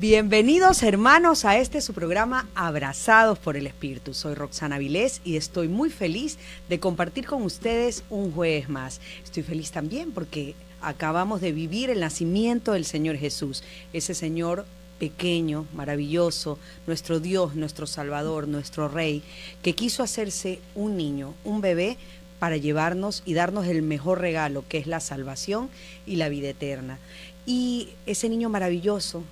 Bienvenidos hermanos a este su programa Abrazados por el Espíritu. Soy Roxana Vilés y estoy muy feliz de compartir con ustedes un jueves más. Estoy feliz también porque acabamos de vivir el nacimiento del Señor Jesús, ese Señor pequeño, maravilloso, nuestro Dios, nuestro Salvador, nuestro Rey, que quiso hacerse un niño, un bebé, para llevarnos y darnos el mejor regalo, que es la salvación y la vida eterna. Y ese niño maravilloso,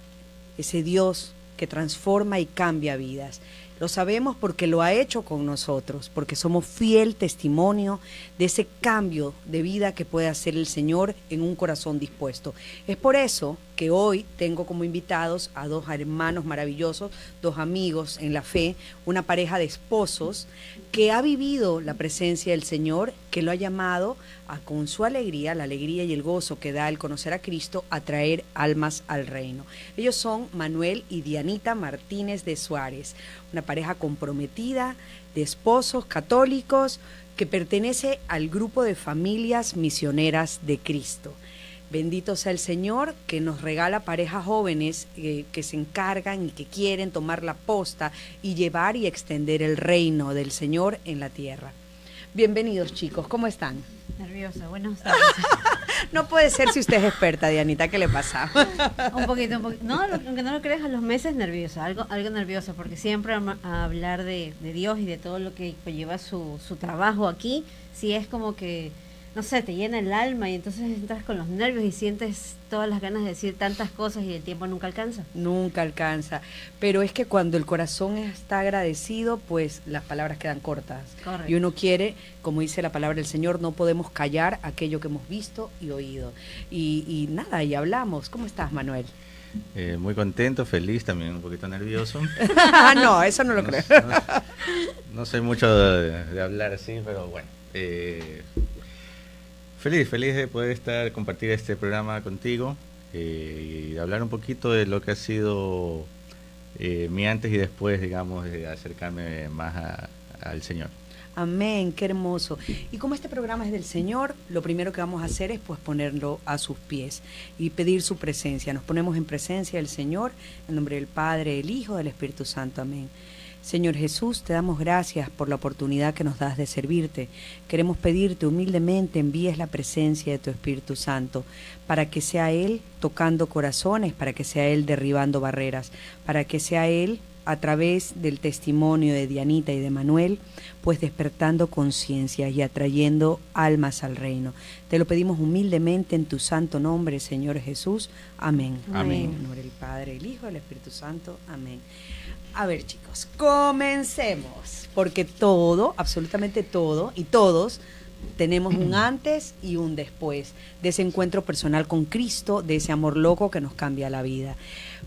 ese Dios que transforma y cambia vidas. Lo sabemos porque lo ha hecho con nosotros, porque somos fiel testimonio de ese cambio de vida que puede hacer el Señor en un corazón dispuesto. Es por eso que hoy tengo como invitados a dos hermanos maravillosos, dos amigos en la fe, una pareja de esposos que ha vivido la presencia del Señor, que lo ha llamado a con su alegría, la alegría y el gozo que da el conocer a Cristo, a traer almas al reino. Ellos son Manuel y Dianita Martínez de Suárez, una pareja comprometida de esposos católicos que pertenece al grupo de familias misioneras de Cristo. Bendito sea el Señor que nos regala parejas jóvenes eh, que se encargan y que quieren tomar la posta y llevar y extender el reino del Señor en la tierra. Bienvenidos chicos, ¿cómo están? Nerviosa, buenos días. no puede ser si usted es experta, Dianita, ¿qué le pasa? un poquito, un poquito. No, aunque no lo creas, a los meses nerviosa, algo, algo nerviosa, porque siempre a hablar de, de Dios y de todo lo que lleva su, su trabajo aquí, sí es como que no sé, te llena el alma y entonces entras con los nervios y sientes todas las ganas de decir tantas cosas y el tiempo nunca alcanza. Nunca alcanza. Pero es que cuando el corazón está agradecido, pues las palabras quedan cortas. Y uno quiere, como dice la palabra del Señor, no podemos callar aquello que hemos visto y oído. Y, nada, y hablamos. ¿Cómo estás, Manuel? Eh, muy contento, feliz, también un poquito nervioso. no, eso no lo creo. No, soy mucho de, hablar así, pero bueno. Eh, Feliz, feliz de poder estar, compartir este programa contigo eh, y hablar un poquito de lo que ha sido eh, mi antes y después, digamos, de acercarme más al Señor. Amén, qué hermoso. Y como este programa es del Señor, lo primero que vamos a hacer es pues ponerlo a sus pies y pedir su presencia. Nos ponemos en presencia del Señor, en nombre del Padre, del Hijo, del Espíritu Santo. Amén. Señor Jesús, te damos gracias por la oportunidad que nos das de servirte. Queremos pedirte humildemente envíes la presencia de tu Espíritu Santo para que sea Él tocando corazones, para que sea Él derribando barreras, para que sea Él a través del testimonio de Dianita y de Manuel, pues despertando conciencia y atrayendo almas al reino. Te lo pedimos humildemente en tu santo nombre, Señor Jesús. Amén. Amén. En del Padre, el Hijo, el Espíritu Santo. Amén. A ver, chicos, comencemos, porque todo, absolutamente todo, y todos tenemos un antes y un después de ese encuentro personal con Cristo, de ese amor loco que nos cambia la vida.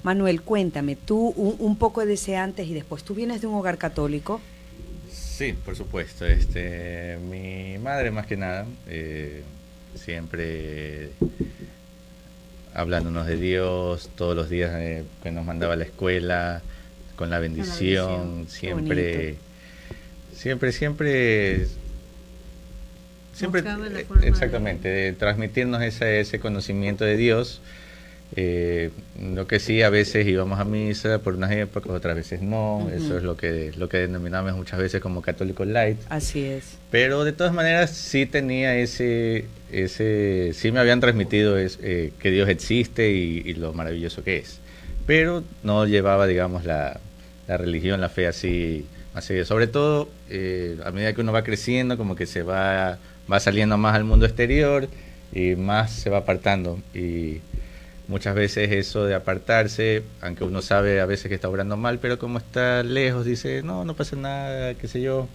Manuel, cuéntame, tú un, poco de ese antes y después. ¿Tú vienes de un hogar católico? Sí, por supuesto. Este, mi madre más que nada, eh, siempre hablándonos de Dios todos los días eh, que nos mandaba a la escuela, con la bendición, siempre, siempre, siempre, siempre, exactamente, de transmitirnos ese, ese conocimiento de Dios. Eh, lo que sí, a veces íbamos a misa por unas épocas, otras veces no. Eso es lo que, lo que denominamos muchas veces como católico light. Así es. Pero de todas maneras sí tenía ese, ese sí me habían transmitido es, eh, que Dios existe y, lo maravilloso que es. Pero no llevaba, digamos, la, la religión, la fe así, así sobre todo eh, a medida que uno va creciendo, como que se va, va saliendo más al mundo exterior y más se va apartando. Y muchas veces eso de apartarse, aunque uno sabe a veces que está obrando mal, pero como está lejos, dice, no, no pasa nada, qué sé yo.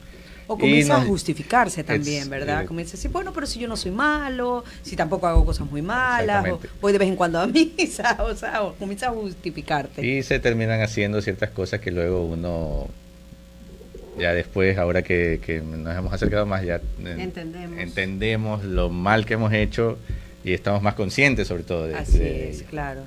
O comienza a justificarse también, ¿verdad? Eh, comienza a decir, bueno, pero si yo no soy malo, si tampoco hago cosas muy malas, o voy de vez en cuando a misa, o sea, comienza a justificarte. Y se terminan haciendo ciertas cosas que luego uno, ya después, ahora que, nos hemos acercado más, ya entendemos. entendemos lo mal que hemos hecho y estamos más conscientes sobre todo de Así es, claro.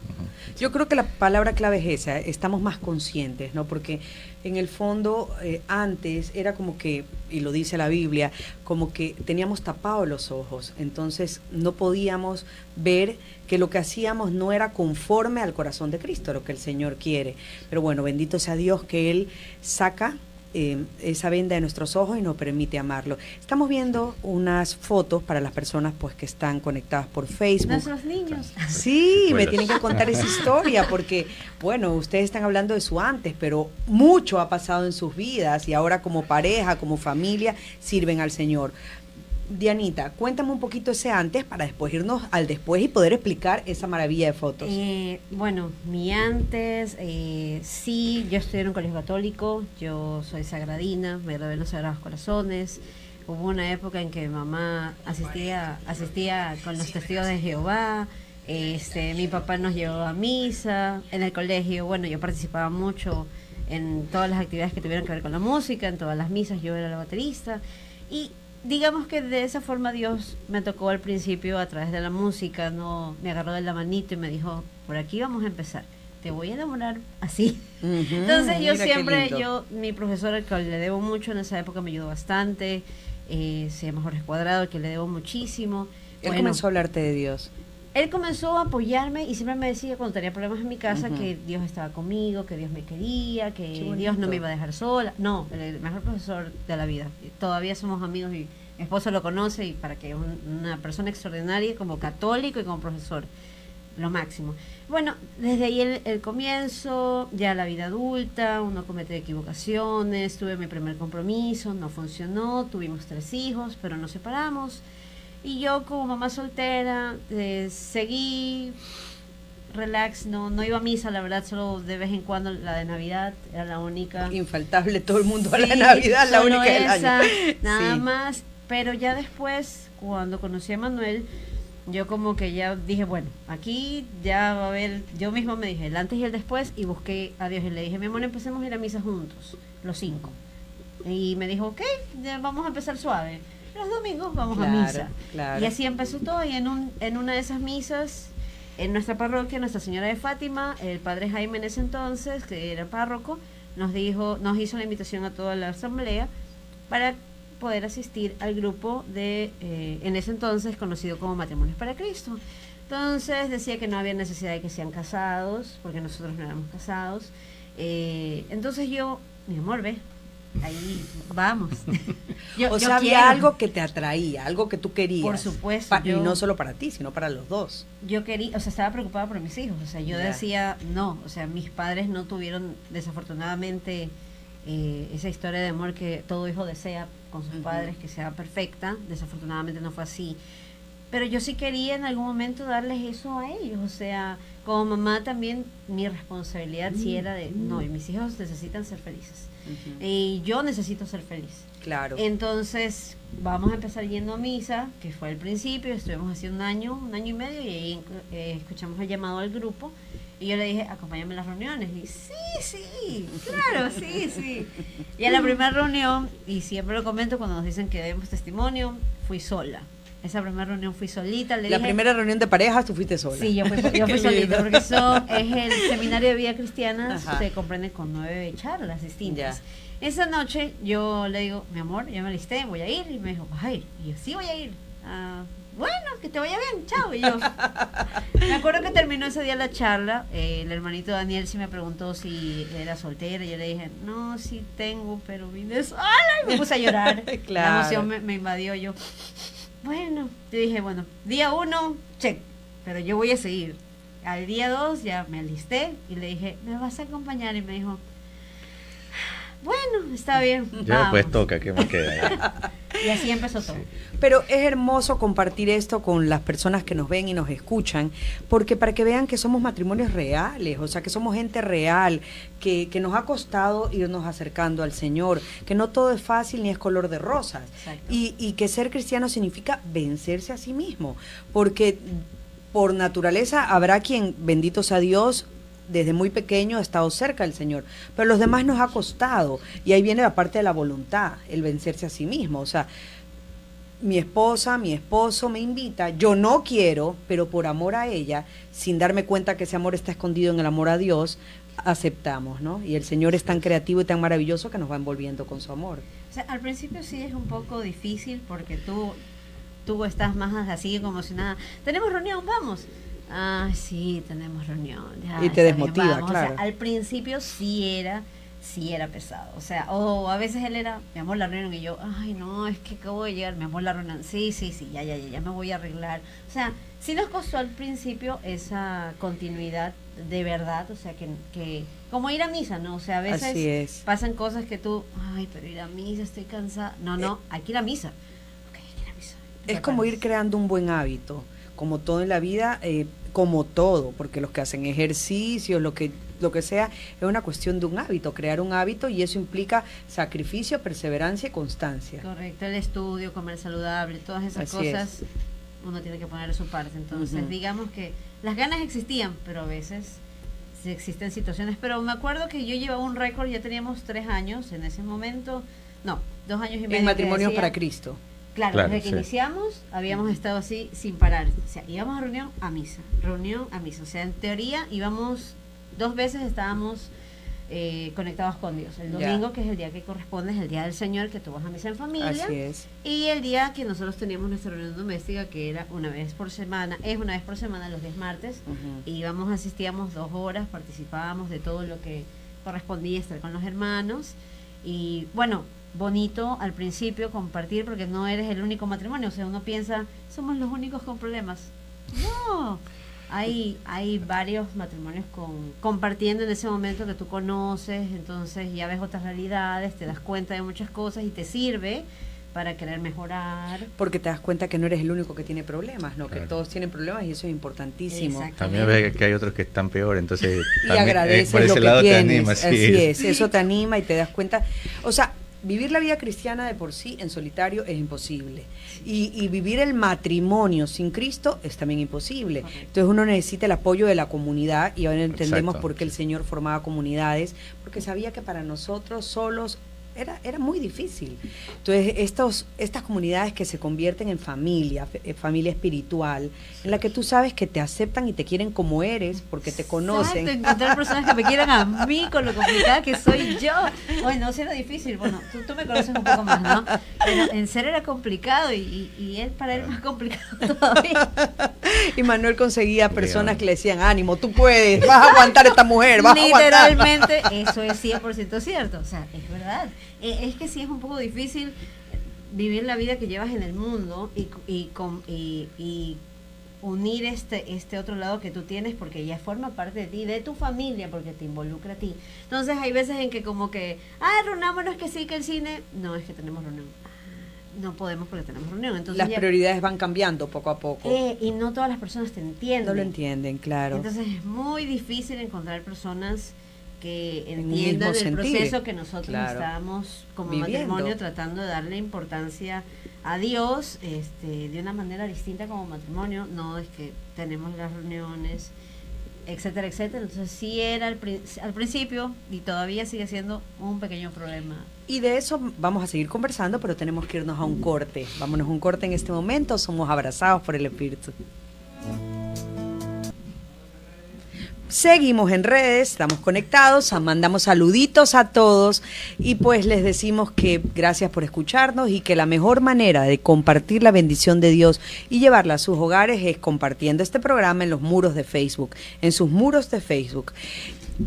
Yo creo que la palabra clave es esa, estamos más conscientes, ¿no? Porque en el fondo eh, antes era como que, y lo dice la Biblia, como que teníamos tapados los ojos, entonces no podíamos ver que lo que hacíamos no era conforme al corazón de Cristo, lo que el Señor quiere. Pero bueno, bendito sea Dios que Él saca eh, esa venda de nuestros ojos y nos permite amarlo. Estamos viendo unas fotos para las personas pues que están conectadas por Facebook. Nuestros niños. Sí, me tienen que contar esa historia porque, bueno, ustedes están hablando de su antes, pero mucho ha pasado en sus vidas y ahora como pareja, como familia, sirven al Señor. Dianita, cuéntame un poquito ese antes para después irnos al después y poder explicar esa maravilla de fotos. Eh, bueno, mi antes, eh, sí, yo estudié en un colegio católico, yo soy sagradina, me gradué en los Sagrados Corazones. Hubo una época en que mi mamá asistía, asistía con los testigos de Jehová. Este, mi papá nos llevó a misa en el colegio. Bueno, yo participaba mucho en todas las actividades que tuvieran que ver con la música, en todas las misas, yo era la baterista. Y digamos que de esa forma Dios me tocó al principio a través de la música, no me agarró de la manito y me dijo, por aquí vamos a empezar. Te voy a enamorar así. Entonces yo siempre, yo, mi profesor, al que le debo mucho en esa época, me ayudó bastante. Eh, se llama Jorge Cuadrado, que le debo muchísimo. Él comenzó a hablarte de Dios. Él comenzó a apoyarme y siempre me decía cuando tenía problemas en mi casa que Dios estaba conmigo, que Dios me quería, que Dios no me iba a dejar sola. No, el mejor profesor de la vida. Todavía somos amigos y mi esposo lo conoce y para que una persona extraordinaria como católico y como profesor, lo máximo. Bueno, desde ahí el, comienzo, ya la vida adulta, uno comete equivocaciones, tuve mi primer compromiso, no funcionó, tuvimos tres hijos, pero nos separamos. Y yo como mamá soltera eh, seguí relax, no, no iba a misa, la verdad, solo de vez en cuando la de Navidad era la única. Infaltable, todo el mundo a la Navidad, la única esa, Nada más, pero ya después, cuando conocí a Manuel, yo como que ya dije, bueno, aquí ya va a haber, yo mismo me dije el antes y el después y busqué a Dios y le dije, mi amor, empecemos a ir a misa juntos, los cinco. Y me dijo, ok, ya vamos a empezar suave los domingos vamos a misa. Y así empezó todo y en, un, en una de esas misas, en nuestra parroquia, Nuestra Señora de Fátima, el padre Jaime en ese entonces, que era párroco, nos dijo, nos hizo la invitación a toda la asamblea para poder asistir al grupo de, eh, en ese entonces conocido como Matrimonios para Cristo. Entonces decía que no había necesidad de que sean casados, porque nosotros no éramos casados. Eh, entonces yo, mi amor, ve, ahí vamos. o sea, había algo que te atraía, algo que tú querías. Por supuesto. y no solo para ti, sino para los dos. Yo quería, o sea, estaba preocupada por mis hijos. O sea, yo decía, no, o sea, mis padres no tuvieron desafortunadamente eh, esa historia de amor que todo hijo desea con sus padres, que sea perfecta. Desafortunadamente no fue así. Pero yo sí quería en algún momento darles eso a ellos. O sea, como mamá también mi responsabilidad sí era de, no, y mis hijos necesitan ser felices y yo necesito ser feliz. Claro. Entonces, vamos a empezar yendo a misa, que fue el principio, estuvimos hace un año, un año y medio, y ahí eh, escuchamos el llamado al grupo, y yo le dije, acompáñame a las reuniones, y sí, sí, claro, sí, sí. Y a la primera reunión, y siempre lo comento cuando nos dicen que demos testimonio, fui sola. Esa primera reunión fui solita. la primera reunión de parejas tú fuiste sola. Sí, yo fui, yo fui solita, porque eso es el seminario de vida cristiana, se comprende con nueve charlas distintas. Esa noche yo le digo, mi amor, ya me listé, voy a ir. Y me dijo, ¿vas a ir? Y yo, sí, voy a ir. Ah, bueno, que te vaya bien, chao. Y yo, me acuerdo que terminó ese día la charla. Eh, el hermanito Daniel sí me preguntó si era soltera. Y yo le dije, no, sí tengo, pero vine sola. Y me puse a llorar. La emoción me, me invadió. Yo, bueno, yo dije, bueno, día uno, check, pero yo voy a seguir. Al día dos ya me alisté y le dije, ¿me vas a acompañar? Y me dijo, bueno, está bien. Ya pues toca, que me queda? y así empezó todo. Pero es hermoso compartir esto con las personas que nos ven y nos escuchan, porque para que vean que somos matrimonios reales, o sea, que somos gente real, que, que nos ha costado irnos acercando al Señor, que no todo es fácil ni es color de rosas, y, y que ser cristiano significa vencerse a sí mismo, porque por naturaleza habrá quien, bendito sea Dios, desde muy pequeño ha estado cerca del Señor, pero los demás nos ha costado y ahí viene la parte de la voluntad, el vencerse a sí mismo, o sea, mi esposa, mi esposo me invita, yo no quiero, pero por amor a ella, sin darme cuenta que ese amor está escondido en el amor a Dios, aceptamos, ¿no? Y el Señor es tan creativo y tan maravilloso que nos va envolviendo con su amor. O sea, al principio sí es un poco difícil porque tú, tú estás más así como si nada. Tenemos reunión, vamos. Ah, sí, tenemos reunión. y te desmotiva, claro. al principio sí era sí era pesado. O sea, o a veces él era, mi amor, la reunión, y yo, ay, no, es que acabo de llegar, mi amor, la reunión, sí, sí, sí, ya, ya, ya, ya me voy a arreglar. O sea, sí nos costó al principio esa continuidad de verdad, o sea, que, que como ir a misa, ¿no? O sea, a veces pasan cosas que tú, ay, pero ir a misa, estoy cansada. No, no, eh, hay que ir a misa. Okay, hay que ir a misa. Es como ir creando un buen hábito, como todo en la vida, eh, como todo, porque los que hacen ejercicio, lo que lo que sea, es una cuestión de un hábito, crear un hábito y eso implica sacrificio, perseverancia y constancia. Correcto, el estudio, comer saludable, todas esas cosas, uno tiene que poner su parte. Entonces, digamos que las ganas existían, pero a veces sí existen situaciones. Pero me acuerdo que yo llevaba un récord, ya teníamos tres años en ese momento, no, dos años y medio. En matrimonio para Cristo. Claro, desde que iniciamos habíamos estado así sin parar. O sea, íbamos a reunión a misa, reunión a misa. O sea, en teoría íbamos dos veces estábamos eh, conectados con Dios. El domingo, que es el día que corresponde, es el día del Señor, que tú vas a misa en familia. Así es. Y el día que nosotros teníamos nuestra reunión doméstica, que era una vez por semana, es una vez por semana, los días martes, y íbamos, asistíamos dos horas, participábamos de todo lo que correspondía estar con los hermanos. Y bueno, bonito al principio compartir, porque no eres el único matrimonio, o sea, uno piensa, somos los únicos con problemas. No hay, hay varios matrimonios con, compartiendo en ese momento que tú conoces, entonces ya ves otras realidades, te das cuenta de muchas cosas y te sirve para querer mejorar. Porque te das cuenta que no eres el único que tiene problemas, ¿no? Que todos tienen problemas y eso es importantísimo. También ves que hay otros que están peor, entonces... y agradeces lo que tienes. Así es, eso te anima y te das cuenta. O sea, vivir la vida cristiana de por sí en solitario es imposible. Y, vivir el matrimonio sin Cristo es también imposible. Entonces uno necesita el apoyo de la comunidad y ahora entendemos por qué el Señor formaba comunidades, porque sabía que para nosotros solos era, era muy difícil. Entonces, estos, estas comunidades que se convierten en familia, eh, familia espiritual, en la que tú sabes que te aceptan y te quieren como eres, porque te conocen. Exacto, encontrar personas que me quieran a mí con lo complicada que soy yo. Bueno, sí era difícil, bueno, tú, me conoces un poco más, ¿no? Pero en ser era complicado y, y, él para él más complicado todavía. Y Manuel conseguía personas que le decían, ánimo, tú puedes, vas a aguantar esta mujer, vas Literalmente, eso es 100% cierto, o sea, es verdad. Eh, es que sí es un poco difícil vivir la vida que llevas en el mundo y, y, y, unir este, este otro lado que tú tienes porque ya forma parte de ti, de tu familia, porque te involucra a ti. Entonces hay veces en que como que, ah, reunámonos que sí, que el cine, no, es que tenemos reunión. No podemos porque tenemos reunión. Entonces las prioridades van cambiando poco a poco. Eh, y no todas las personas te entienden. No lo entienden, claro. Entonces es muy difícil encontrar personas que entiendan el proceso que nosotros estamos como matrimonio tratando de darle importancia a Dios este, de una manera distinta como matrimonio, no es que tenemos las reuniones, etcétera, etcétera. Entonces sí era al, al principio y todavía sigue siendo un pequeño problema. Y de eso vamos a seguir conversando, pero tenemos que irnos a un corte. Vámonos a un corte en este momento, somos abrazados por el Espíritu. Seguimos en redes, estamos conectados, mandamos saluditos a todos y pues les decimos que gracias por escucharnos y que la mejor manera de compartir la bendición de Dios y llevarla a sus hogares es compartiendo este programa en los muros de Facebook, en sus muros de Facebook.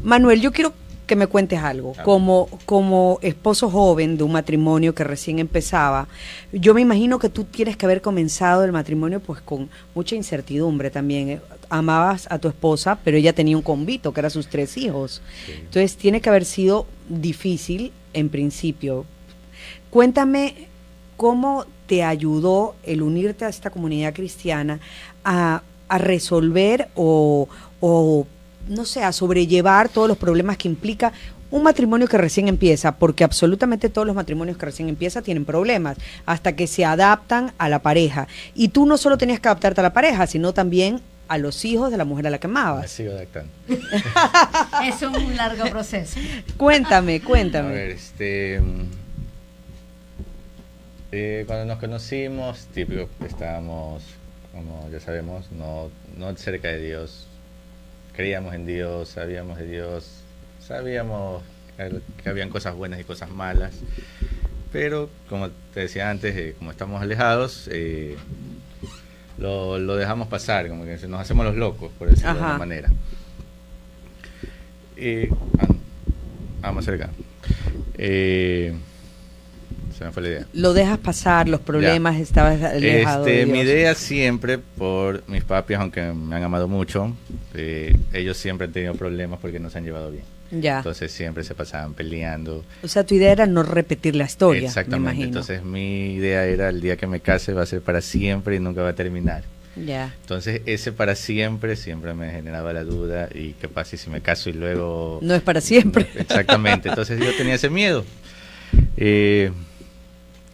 Manuel, yo quiero que me cuentes algo. Como, como esposo joven de un matrimonio que recién empezaba, yo me imagino que tú tienes que haber comenzado el matrimonio pues con mucha incertidumbre también amabas a tu esposa, pero ella tenía un convito, que eran sus tres hijos. Entonces tiene que haber sido difícil en principio. Cuéntame cómo te ayudó el unirte a esta comunidad cristiana a, resolver o, o, no sé, a sobrellevar todos los problemas que implica un matrimonio que recién empieza, porque absolutamente todos los matrimonios que recién empiezan tienen problemas, hasta que se adaptan a la pareja. Y tú no solo tenías que adaptarte a la pareja, sino también a los hijos de la mujer a la que amabas. sigo adaptando. es un largo proceso. cuéntame, cuéntame. A ver, este... Eh, cuando nos conocimos, típico, estábamos, como ya sabemos, no, no cerca de Dios. Creíamos en Dios, sabíamos de Dios, sabíamos que, habían cosas buenas y cosas malas. Pero, como te decía antes, eh, como estamos alejados, eh, lo, lo dejamos pasar, como que nos hacemos los locos, por decirlo de alguna manera. Eh, ah, vamos cerca. Eh, se me fue la idea. Lo dejas pasar, los problemas, estabas alejado Este, de mi idea siempre, por mis papis, aunque me han amado mucho, eh, ellos siempre han tenido problemas porque no se han llevado bien. Ya. Entonces siempre se pasaban peleando. o sea, tu idea era no repetir la historia, me Exactamente. imagino. Entonces mi idea era el día que me case va a ser para siempre y nunca va a terminar. ya. Entonces ese para siempre siempre me generaba la duda y qué pasa si me caso y luego... No es para siempre. Exactamente, entonces yo tenía ese miedo. Eh,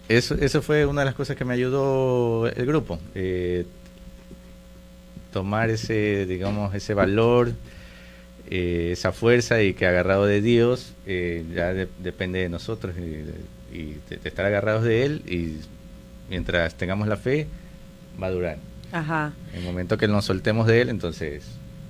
eso, eso fue una de las cosas que me ayudó el grupo. eh, tomar ese, digamos, ese valor, eh, esa fuerza y que agarrado de Dios eh, ya de- depende de nosotros y, de, y de- de estar agarrados de Él y mientras tengamos la fe va a durar. Ajá. En el momento que nos soltemos de Él, entonces...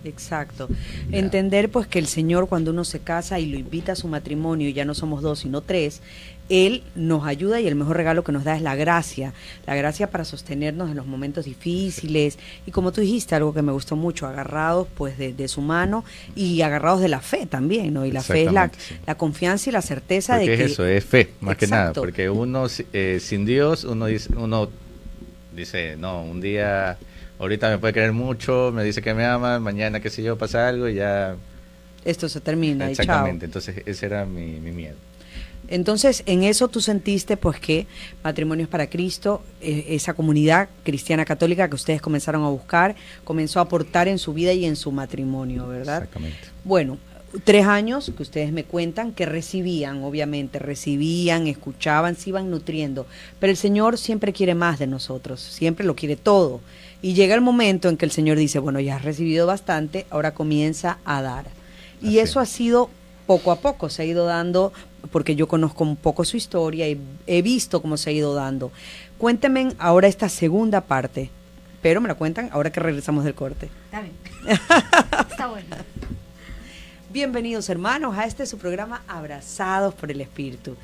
Exacto. Entender pues que el Señor cuando uno se casa y lo invita a su matrimonio, y ya no somos dos sino tres, Él nos ayuda y el mejor regalo que nos da es la gracia, la gracia para sostenernos en los momentos difíciles y como tú dijiste, algo que me gustó mucho, agarrados pues de, de su mano y agarrados de la fe también, ¿no? Y la fe es la, Exactamente, sí. la confianza y la certeza Porque de es que... eso, es fe, más que nada. Porque uno eh, sin Dios, uno dice, uno dice, no, un día, ahorita me puede querer mucho, me dice que me ama, mañana, qué sé yo, pasa algo y ya. Esto se termina y chao. Exactamente, entonces ese era mi, mi miedo. Entonces, en eso tú sentiste pues que Matrimonios para Cristo, eh, esa comunidad cristiana católica que ustedes comenzaron a buscar, comenzó a aportar en su vida y en su matrimonio, ¿verdad? Exactamente. Bueno, tres años que ustedes me cuentan que recibían, obviamente, recibían, escuchaban, se iban nutriendo, pero el Señor siempre quiere más de nosotros, siempre lo quiere todo. Y llega el momento en que el Señor dice, bueno, ya has recibido bastante, ahora comienza a dar. Y Así eso ha sido poco a poco, se ha ido dando, porque yo conozco un poco su historia y he visto cómo se ha ido dando. Cuéntenme ahora esta segunda parte, pero me la cuentan ahora que regresamos del corte. Está bien. Está bueno. Bienvenidos hermanos a este su programa Abrazados por el Espíritu.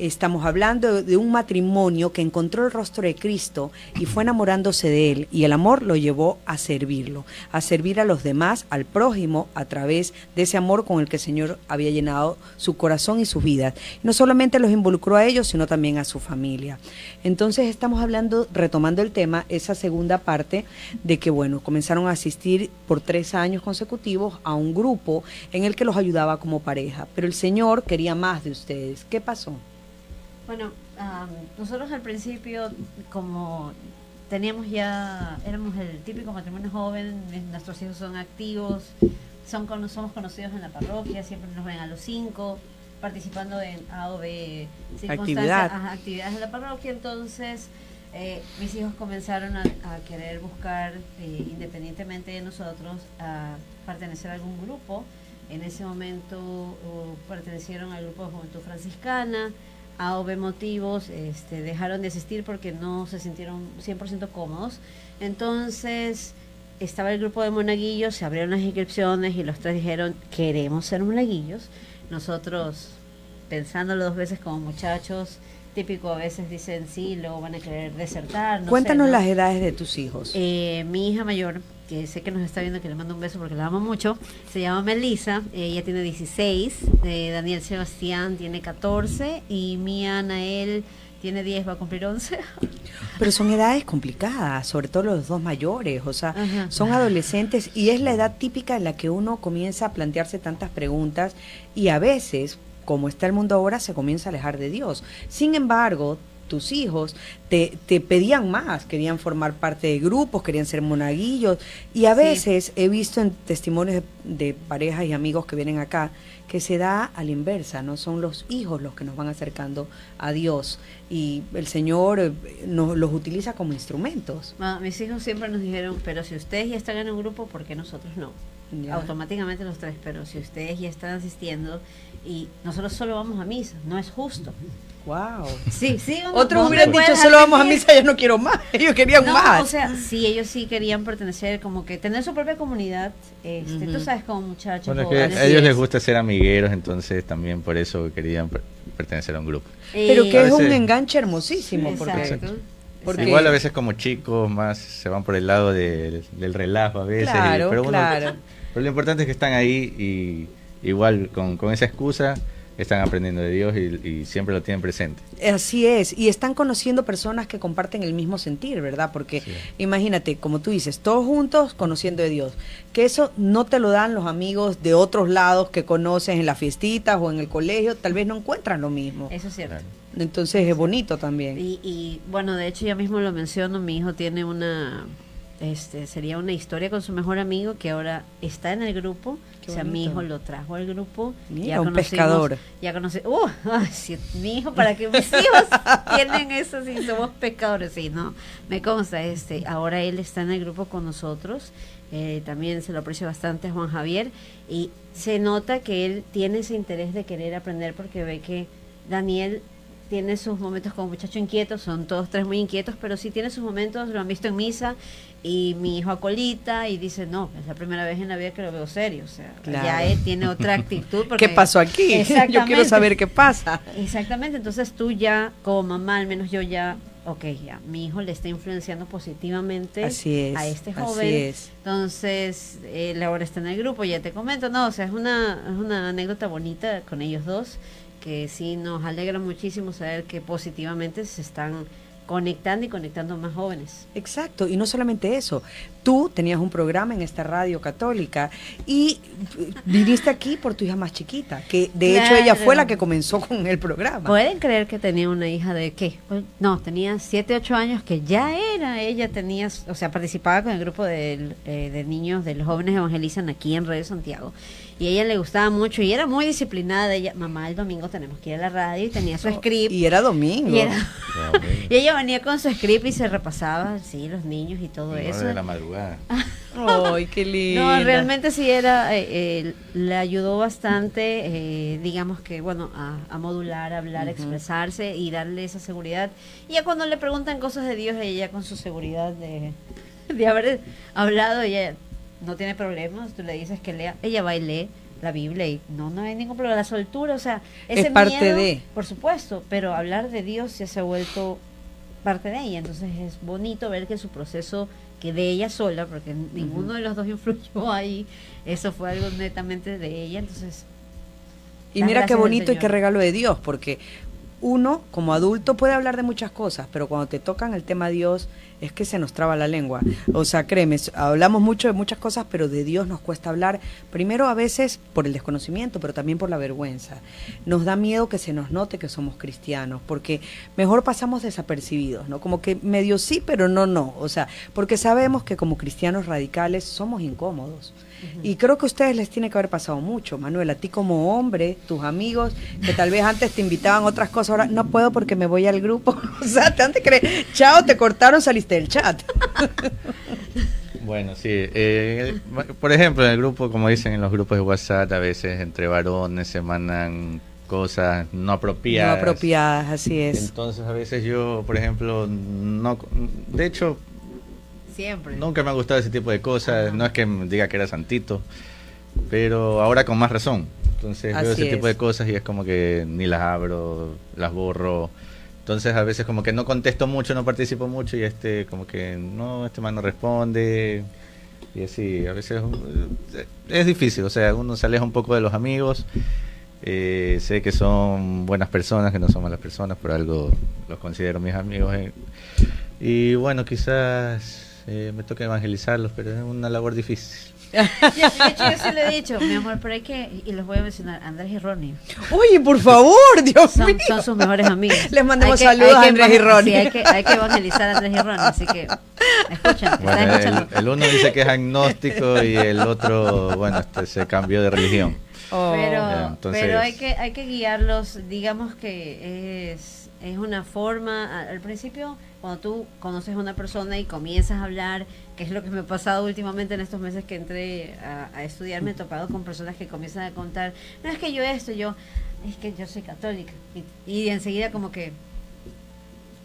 Estamos hablando de un matrimonio que encontró el rostro de Cristo y fue enamorándose de Él y el amor lo llevó a servirlo, a servir a los demás, al prójimo, a través de ese amor con el que el Señor había llenado su corazón y sus vidas. No solamente los involucró a ellos, sino también a su familia. Entonces estamos hablando, retomando el tema, esa segunda parte de que, bueno, comenzaron a asistir por tres años consecutivos a un grupo en el que los ayudaba como pareja. Pero el Señor quería más de ustedes. ¿Qué pasó? Bueno, am, nosotros al principio, como teníamos ya, éramos el típico matrimonio joven, eh, nuestros hijos son activos, son cono- somos conocidos en la parroquia, siempre nos ven a los cinco, participando en A o B circunstancias, Actividad. ajá, actividades de la parroquia, entonces eh, mis hijos comenzaron a, a querer buscar, eh, independientemente de nosotros, a pertenecer a algún grupo. En ese momento uh, pertenecieron al grupo de Juventud Franciscana, A o B motivos, este, dejaron de asistir porque no se sintieron 100% cómodos. Entonces estaba el grupo de monaguillos, se abrieron las inscripciones y los tres dijeron, queremos ser monaguillos. Nosotros, pensándolo dos veces como muchachos, típico a veces dicen sí, luego van a querer desertar. no sé, Cuéntanos ¿no? las edades de tus hijos. Eh, mi hija mayor, que sé que nos está viendo, que le mando un beso porque la amo mucho, se llama Melissa, ella tiene 16, eh, Daniel Sebastián tiene 14 y Mía Anael tiene 10, va a cumplir 11. Pero son edades complicadas, sobre todo los dos mayores, o sea, Ajá. son adolescentes y es la edad típica en la que uno comienza a plantearse tantas preguntas y a veces, como está el mundo ahora, se comienza a alejar de Dios. Sin embargo, tus hijos te, te pedían más, querían formar parte de grupos, querían ser monaguillos y a Sí. veces he visto en testimonios de, de parejas y amigos que vienen acá que se da a la inversa, no son los hijos los que nos van acercando a Dios y el Señor eh, nos los utiliza como instrumentos. Ma- mis hijos siempre nos dijeron, pero si ustedes ya están en un grupo, ¿por qué nosotros no? Ya. Automáticamente los tres, pero si ustedes ya están asistiendo y nosotros solo vamos a misa, no es justo. Wow. Sí, sí. Otros hubieran dicho, solo vamos a misa, ya no quiero más. Ellos querían No, más. o sea, sí, ellos sí querían pertenecer, como que tener su propia comunidad. Este, Ujú. Tú sabes, como muchachos. Bueno, es que jóvenes. a ellos es. les gusta ser amigueros, entonces también por eso querían per- pertenecer a un grupo. Pero Eh, que es un enganche hermosísimo. Porque Exacto. porque- Igual a veces como chicos más se van por el lado del, del relajo a veces. Claro, pero, uno- claro. Pero lo importante es que están ahí y igual con, con esa excusa están aprendiendo de Dios y, y siempre lo tienen presente. Así es, y están conociendo personas que comparten el mismo sentir, ¿verdad? Porque Sí. imagínate, como tú dices, todos juntos conociendo de Dios, que eso no te lo dan los amigos de otros lados que conoces en las fiestitas o en el colegio, tal vez no encuentran lo mismo. Eso es cierto. Claro. Entonces es bonito también. Y, y bueno, de hecho yo mismo lo menciono, mi hijo tiene una, este, sería una historia con su mejor amigo que ahora está en el grupo. Qué o sea, mi hijo lo trajo al grupo. Mira, un conocimos- pescador. Ya conocí, uh, ay, mi hijo, para que mis hijos tienen eso, si somos pescadores, sí, no, me consta, este, ahora él está en el grupo con nosotros, eh, también se lo aprecio bastante a Juan Javier, y se nota que él tiene ese interés de querer aprender porque ve que Daniel tiene sus momentos como muchacho inquieto, son todos tres muy inquietos, pero sí tiene sus momentos, lo han visto en misa, y mi hijo acolita y dice, no, es la primera vez en la vida que lo veo serio, o sea, Claro. ya él tiene otra actitud. Porque, ¿Qué pasó aquí? Yo quiero saber qué pasa. Exactamente, entonces tú ya, como mamá, al menos yo ya, ok, ya, mi hijo le está influenciando positivamente Así es, a este así joven. es. Entonces, él ahora está en el grupo, ya te comento, no, o sea, es una, es una anécdota bonita con ellos dos, que sí nos alegra muchísimo saber que positivamente se están conectando y conectando más jóvenes. Exacto, y no solamente eso, tú tenías un programa en esta radio católica y viniste aquí por tu hija más chiquita, que de hecho ella fue la que comenzó con el programa. ¿Pueden creer que tenía una hija de qué? No, tenía 7, 8 años que ya era, ella tenía, o sea, participaba con el grupo de, eh, de niños, de los jóvenes evangelizan aquí en Radio Santiago. Y a ella le gustaba mucho y era muy disciplinada. Ella, mamá, el domingo tenemos que ir a la radio y tenía su script. Y era domingo. Y, era- y ella venía con su script y se repasaba, sí, los niños y todo Nueve eso. de la madrugada. Ay, qué lindo. No, realmente sí era, eh, eh, le ayudó bastante, eh, digamos que, bueno, a, a modular, a hablar, a expresarse y darle esa seguridad. Y ya cuando le preguntan cosas de Dios, ella con su seguridad de, de haber hablado, ella no tiene problemas, tú le dices que lea, ella va y lee la Biblia y no, no hay ningún problema, la soltura, o sea, ese Es parte miedo, de. Por supuesto, pero hablar de Dios ya se ha vuelto parte de ella, entonces es bonito ver que su proceso que de ella sola, porque ninguno de los dos influyó ahí, eso fue algo netamente de ella, entonces Y mira qué bonito y qué regalo de Dios, porque uno como adulto puede hablar de muchas cosas, pero cuando te tocan el tema Dios es que se nos traba la lengua. O sea, créeme, hablamos mucho de muchas cosas, pero de Dios nos cuesta hablar, primero a veces por el desconocimiento, pero también por la vergüenza. Nos da miedo que se nos note que somos cristianos, porque mejor pasamos desapercibidos, ¿no? Como que medio sí, pero no, no. O sea, porque sabemos que como cristianos radicales somos incómodos. Y creo que a ustedes les tiene que haber pasado mucho, Manuel, a ti como hombre, tus amigos, que tal vez antes te invitaban otras cosas, ahora no puedo porque me voy al grupo. o sea, te antes crees, chao, te cortaron, saliste del chat. Bueno, sí. eh, por ejemplo, en el grupo, como dicen en los grupos de WhatsApp, a veces entre varones se mandan cosas no No apropiadas. apropiadas, así es. Entonces, a veces yo, por ejemplo, no. De hecho, siempre. nunca me ha gustado ese tipo de cosas. Ajá. No es que me diga que era santito, pero ahora con más razón. Entonces veo ese tipo de cosas y es como que ni las abro, las borro. Entonces a veces como que no contesto mucho, no participo mucho y este como que no, este man no responde. Y así, a veces eh, es difícil, o sea, uno se aleja un poco de los amigos. Eh, sé que son buenas personas, que no son malas personas, por algo los considero mis amigos. eh. Y bueno, quizás me toca evangelizarlos, pero es una labor difícil. Yo, yo sí le he dicho, mi amor, pero hay que, y los voy a mencionar, Andrés y Ronnie. Oye, por favor, Dios Son, mío. son sus mejores amigos. Les mandamos que- saludos a Andrés y Ronnie. Sí, hay que, hay que evangelizar a Andrés y Ronnie, así que escuchan, Bueno, el, el uno dice que es agnóstico y el otro, bueno, este, se cambió de religión. Oh. pero entonces- pero hay que hay que guiarlos digamos que es es una forma, al principio cuando tú conoces a una persona y comienzas a hablar, que es lo que me ha pasado últimamente en estos meses que entré a, estudiar, me he topado con personas que comienzan a contar, no es que yo esto, yo, es que yo soy católica. Y, enseguida como que...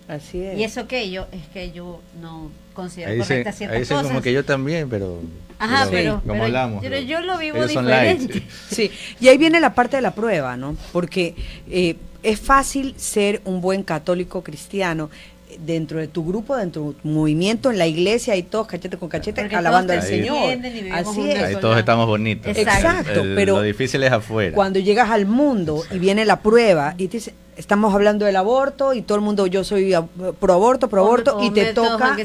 Así es. Y eso que yo, es que yo no considero correcta ciertas ahí como que yo también, pero... Ajá, pero, como hablamos, pero yo lo vivo diferente. Sí, y ahí viene la parte de la prueba, ¿no? Porque eh, es fácil ser un buen católico cristiano dentro de tu grupo, dentro de tu movimiento, en la iglesia y todos cachete con cachete alabando al Señor. Así es. Ahí todos estamos bonitos. Exacto, pero lo difícil es afuera. Cuando llegas al mundo y viene la prueba y te dice, estamos hablando del aborto y todo el mundo yo soy pro aborto, pro aborto y te toca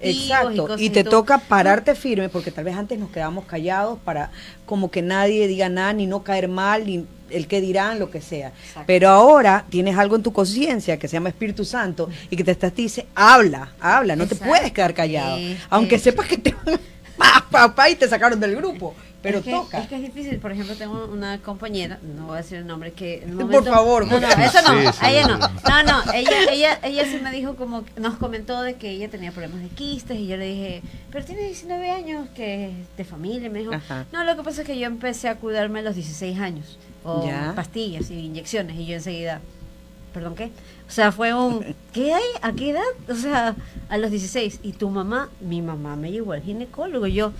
exacto y, te toca pararte firme porque tal vez antes nos quedamos callados para como que nadie diga nada ni no caer mal ni el que dirán lo que sea. Pero ahora tienes algo en tu conciencia que se llama Espíritu Santo y que te estás dice, habla, habla, no te puedes quedar callado, aunque sepas que te papá y te sacaron del grupo pero es que, toca. Es que es difícil. Por ejemplo, tengo una compañera, no voy a decir el nombre, que. Por favor, no, no, eso no, ella no. No, no, ella, ella, ella sí me dijo como, nos comentó de que ella tenía problemas de quistes y yo le dije, pero tiene 19 años, que es de familia. Me dijo, no, lo que pasa es que yo empecé a cuidarme a los 16 años, o pastillas y inyecciones, y yo enseguida, ¿perdón qué? O sea, fue un, ¿qué hay? ¿A qué edad? O sea, a los 16. Y tu mamá, mi mamá me llevó al ginecólogo. Yo,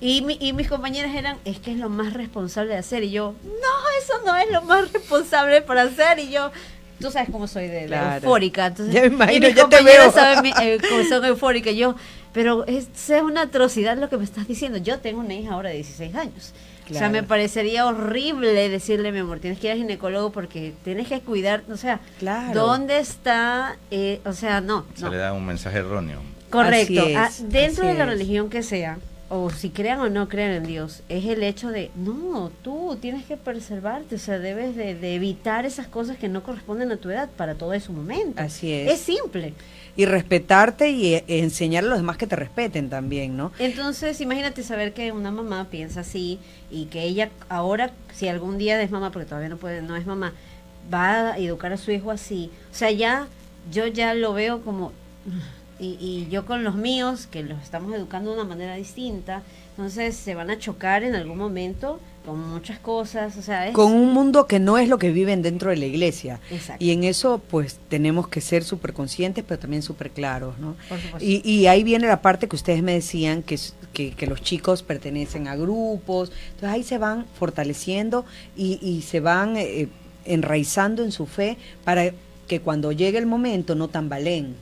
y, mi, y mis compañeras eran, es que es lo más responsable de hacer. Y yo, no, eso no es lo más responsable para hacer. Y yo, tú sabes cómo soy de, eufórica. Entonces, ya me imagino, ya te veo. saben eh, cómo son eufórica. Yo, pero es, es una atrocidad lo que me estás diciendo. Yo tengo una hija ahora de 16 años. O sea, me parecería horrible decirle, mi amor, tienes que ir al ginecólogo porque tienes que cuidar, o sea, ¿dónde está? Eh, o sea, no. Se le da un mensaje erróneo. Correcto. Ah, dentro de la religión que sea, o si crean o no crean en Dios, es el hecho de, no, tú tienes que preservarte, o sea, debes de, evitar esas cosas que no corresponden a tu edad para todo ese momento. Así es. Es simple. Y respetarte y eh, enseñar a los demás que te respeten también, ¿no? Entonces, imagínate saber que una mamá piensa así y que ella ahora, si algún día es mamá, porque todavía no puede, no es mamá, va a educar a su hijo así. O sea, ya, yo ya lo veo como y, y, yo con los míos, que los estamos educando de una manera distinta, entonces se van a chocar en algún momento con muchas cosas, o sea, con un mundo que no es lo que viven dentro de la iglesia. Y en eso pues tenemos que ser súper conscientes, pero también súper claros, ¿no? Y, y, ahí viene la parte que ustedes me decían, que, que, que, los chicos pertenecen a grupos, entonces ahí se van fortaleciendo y, y se van eh, enraizando en su fe para que cuando llegue el momento no tambaleen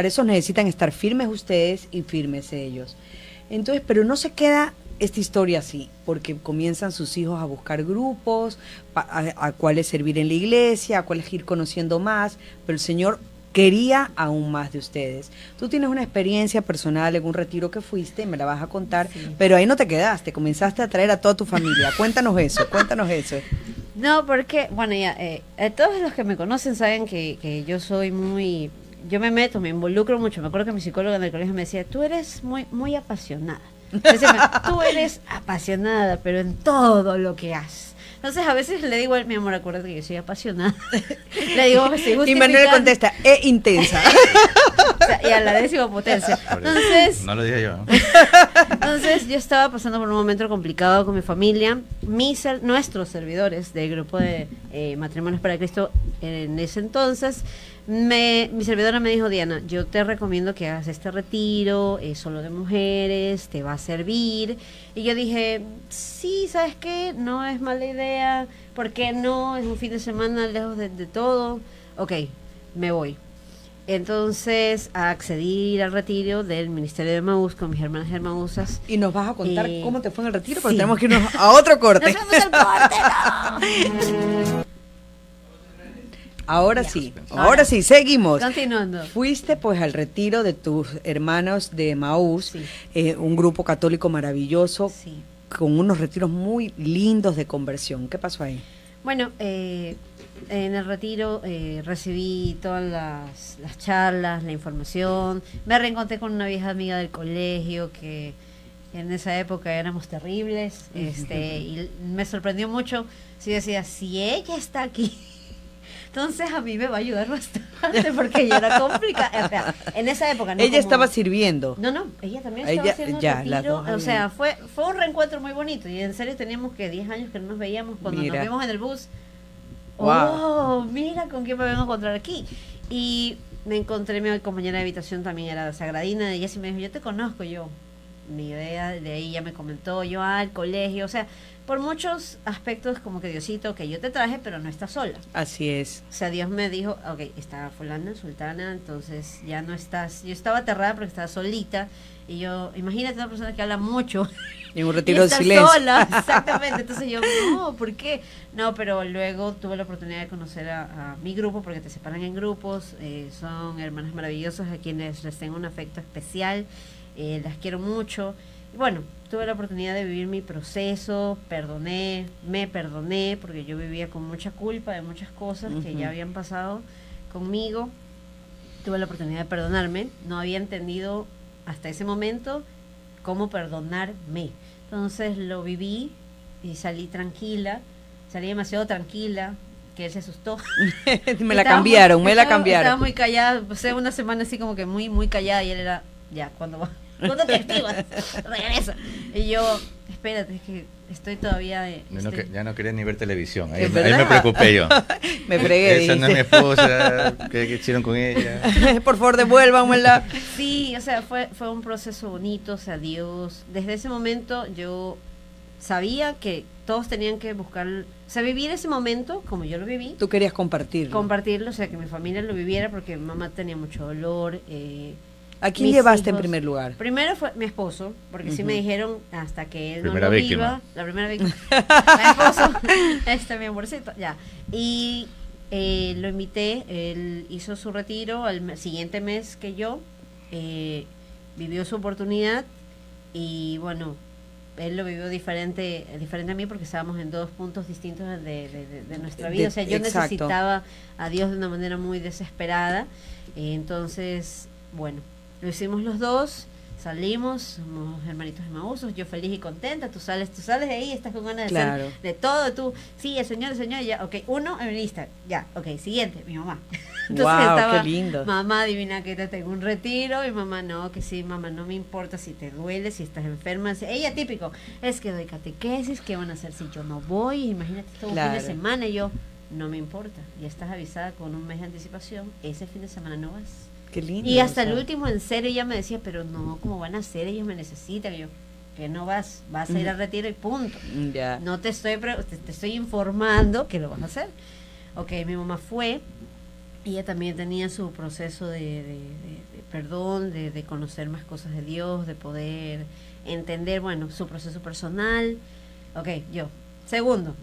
para eso necesitan estar firmes ustedes y firmes ellos. Entonces, pero no se queda esta historia así, porque comienzan sus hijos a buscar grupos, a, cuáles servir en la iglesia, a cuáles ir conociendo más, pero el Señor quería aún más de ustedes. Tú tienes una experiencia personal en un retiro que fuiste, me la vas a contar, pero ahí no te quedaste, comenzaste a traer a toda tu familia. Cuéntanos eso, cuéntanos eso. No, porque, bueno, ya, eh, eh, todos los que me conocen saben que, que yo soy muy yo me meto, me involucro mucho. Me acuerdo que mi psicóloga en el colegio me decía, tú eres muy, muy apasionada. tú eres apasionada, pero en todo lo que haces. Entonces a veces le digo, mi amor, acuérdate que yo soy apasionada. le digo, Y Manuel contesta, es intensa. y a la décima potencia. Entonces, no lo dije yo. entonces yo estaba pasando por un momento complicado con mi familia. Mis, nuestros servidores del grupo de eh, Matrimonios para Cristo en ese entonces me, mi servidora me dijo, Diana, yo te recomiendo que hagas este retiro, es solo de mujeres, te va a servir. Y yo dije, sí, ¿sabes qué? No es mala idea, ¿por qué no? Es un fin de semana lejos de, todo. Ok, me voy. Entonces accedí al retiro del Ministerio de Maús con mis hermanas hermanosas. Y nos vas a contar cómo te fue en el retiro, porque tenemos que irnos a otro corte. ¡Nos corte! Ahora sí, ahora, sí, seguimos. Continuando. Fuiste pues al retiro de tus hermanos de Maús, eh, un grupo católico maravilloso, con unos retiros muy lindos de conversión. ¿Qué pasó ahí? Bueno, eh, en el retiro eh, recibí todas las, las, charlas, la información. Me reencontré con una vieja amiga del colegio que en esa época éramos terribles. este Y me sorprendió mucho. Si decía, si ella está aquí Entonces a mí me va a ayudar bastante porque yo era complicada. O sea, en esa época no Ella como- estaba sirviendo. No, no, ella también estaba Ella- haciendo ya, retiro. O sea, fue, fue un reencuentro muy bonito. Y en serio teníamos que 10 años que no nos veíamos cuando Mira. nos vimos en el bus. Wow. Oh, mira con quién me vengo a encontrar aquí. Y me encontré, mi compañera de habitación también era Sagradina. Y ella sí me dijo, yo te conozco yo. Mi idea de ahí ya me comentó, yo al colegio. O sea, por muchos aspectos como que Diosito, que yo te traje, pero no estás sola. Así es. O sea, Dios me dijo, ok, está fulana, sultana, entonces ya no estás. Yo estaba aterrada porque estaba solita. Y yo, imagínate una persona que habla mucho. En un y retiro de silencio. sola, exactamente. Entonces yo, no, ¿por qué? No, pero luego tuve la oportunidad de conocer a, a mi grupo, porque te separan en grupos. eh, son hermanas maravillosas a quienes les tengo un afecto especial. Eh, las quiero mucho. Y bueno, tuve la oportunidad de vivir mi proceso, perdoné, me perdoné, porque yo vivía con mucha culpa de muchas cosas que ya habían pasado conmigo. Tuve la oportunidad de perdonarme, no había entendido hasta ese momento cómo perdonarme. Entonces lo viví y salí tranquila, salí demasiado tranquila, que él se asustó. me la cambiaron, muy- me la estaba- cambiaron. Estaba muy callada, pasé una semana así como que muy, muy callada y él era, ya, cuando va? ¿Cuándo te activas? Regresa. Y yo, espérate, es que estoy todavía... eh, Yo no estoy- que- ya no quería ni ver televisión. Ahí, ¿Es me- ahí me preocupé yo. me fregué. Esa no es mi dice. esposa. ¿Qué, qué hicieron con ella? Por favor, devuélvanmela. Sí, o sea, fue, fue un proceso bonito, o sea, Dios. Desde ese momento yo sabía que todos tenían que buscar, o sea, vivir ese momento como yo lo viví, Tú querías compartirlo. compartirlo, o sea, que mi familia lo viviera porque mi mamá tenía mucho dolor. Eh, ¿A quién mis llevaste en primer lugar? Primero fue mi esposo, porque sí me dijeron hasta que él Primera no lo víctima. viva, la primera víctima, mi esposo, este mi amorcito, ya. Y eh, lo invité, él hizo su retiro al siguiente mes que yo, eh, vivió su oportunidad y bueno, él lo vivió diferente, diferente a mí porque estábamos en dos puntos distintos de, de- de- de nuestra vida. De- o sea, yo exacto. necesitaba a Dios de una manera muy desesperada. Eh, entonces, bueno, lo hicimos los dos, salimos, somos hermanitos de yo feliz y contenta, tú sales, tú sales de ahí, estás con ganas de Claro. hacer de todo, tú, sí, el señor, el señor, ya, ok, uno en lista, ya, ok, siguiente, mi mamá. Guau, qué lindo. mamá, adivina que te tengo un retiro, y mamá, no, que sí, mamá, no me importa si te duele, si estás enferma, si- ella típico, es que doy catequesis, ¿qué van a hacer si yo no voy? Imagínate todo un fin de semana, y yo, no me importa, ya estás avisada con un mes de anticipación, ese fin de semana no vas. Qué lindo. Y hasta o sea. el último, en serio, ella me decía, pero no, ¿cómo van a hacer? Ellos me necesitan. Y yo, que no vas, vas a ir al Ujú. retiro y punto. Mm, Ya. No te estoy, te, te estoy informando que lo vas a hacer. Ok, mi mamá fue. y Ella también tenía su proceso de, de- de- de perdón, de, de conocer más cosas de Dios, de poder entender, bueno, su proceso personal. Ok, yo. Segundo.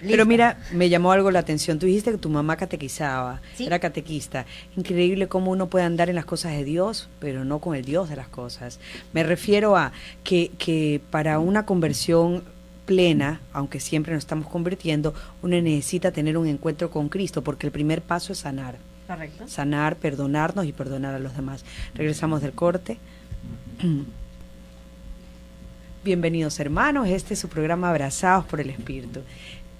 Pero mira, me llamó algo la atención. Tú dijiste que tu mamá catequizaba, Sí. era catequista. Increíble cómo uno puede andar en las cosas de Dios, pero no con el Dios de las cosas. Me refiero a que, que para una conversión plena, aunque siempre nos estamos convirtiendo, uno necesita tener un encuentro con Cristo, porque el primer paso es sanar. Correcto. Sanar, perdonarnos y perdonar a los demás. Regresamos del corte. Bienvenidos hermanos, este es su programa Abrazados por el Espíritu.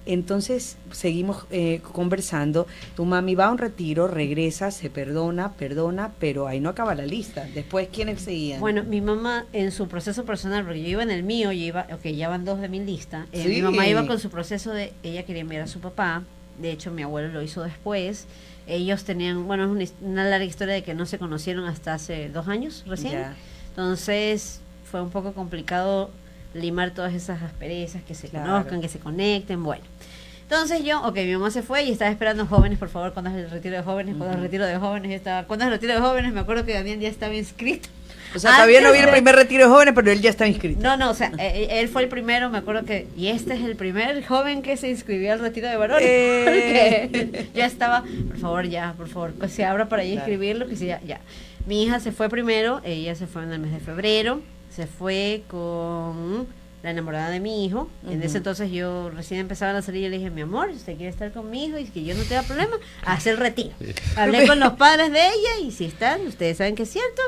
Entonces seguimos eh, conversando, tu mami va a un retiro, regresa, se perdona, perdona, pero ahí no acaba la lista. Después, ¿quiénes seguían? Bueno, mi mamá en su proceso personal, porque yo iba en el mío, yo iba, ok, ya van dos de mi lista. eh, Sí. Mi mamá iba con su proceso de, ella quería enviar a su papá, de hecho mi abuelo lo hizo después. Ellos tenían, bueno, es una, una larga historia de que no se conocieron hasta hace dos años recién. Ya. Entonces fue un poco complicado limar todas esas asperezas, que se Claro. conozcan, que se conecten, bueno. Entonces yo, ok, mi mamá se fue y estaba esperando jóvenes, por favor, ¿cuándo es el retiro de jóvenes? ¿Cuándo es el retiro de jóvenes? Estaba, ¿Cuándo es el retiro de jóvenes? Me acuerdo que Damián ya estaba inscrito. O sea, todavía no viene el primer retiro de jóvenes, pero él ya está inscrito. No, no, o sea, eh, eh, él fue el primero, me acuerdo que, y este es el primer joven que se inscribió al retiro de varones. Eh. Porque ya estaba, por favor, ya, por favor, que se abra para Claro. inscribirlo, que sí, ya, ya. Mi hija se fue primero, ella se fue en el mes de febrero, se fue con la enamorada de mi hijo. En ese entonces yo recién empezaba a salir y yo le dije, mi amor, si usted quiere estar con mi hijo y que yo no tenga problema, hace el retiro. Hablé con los padres de ella y si están, ustedes saben que es cierto,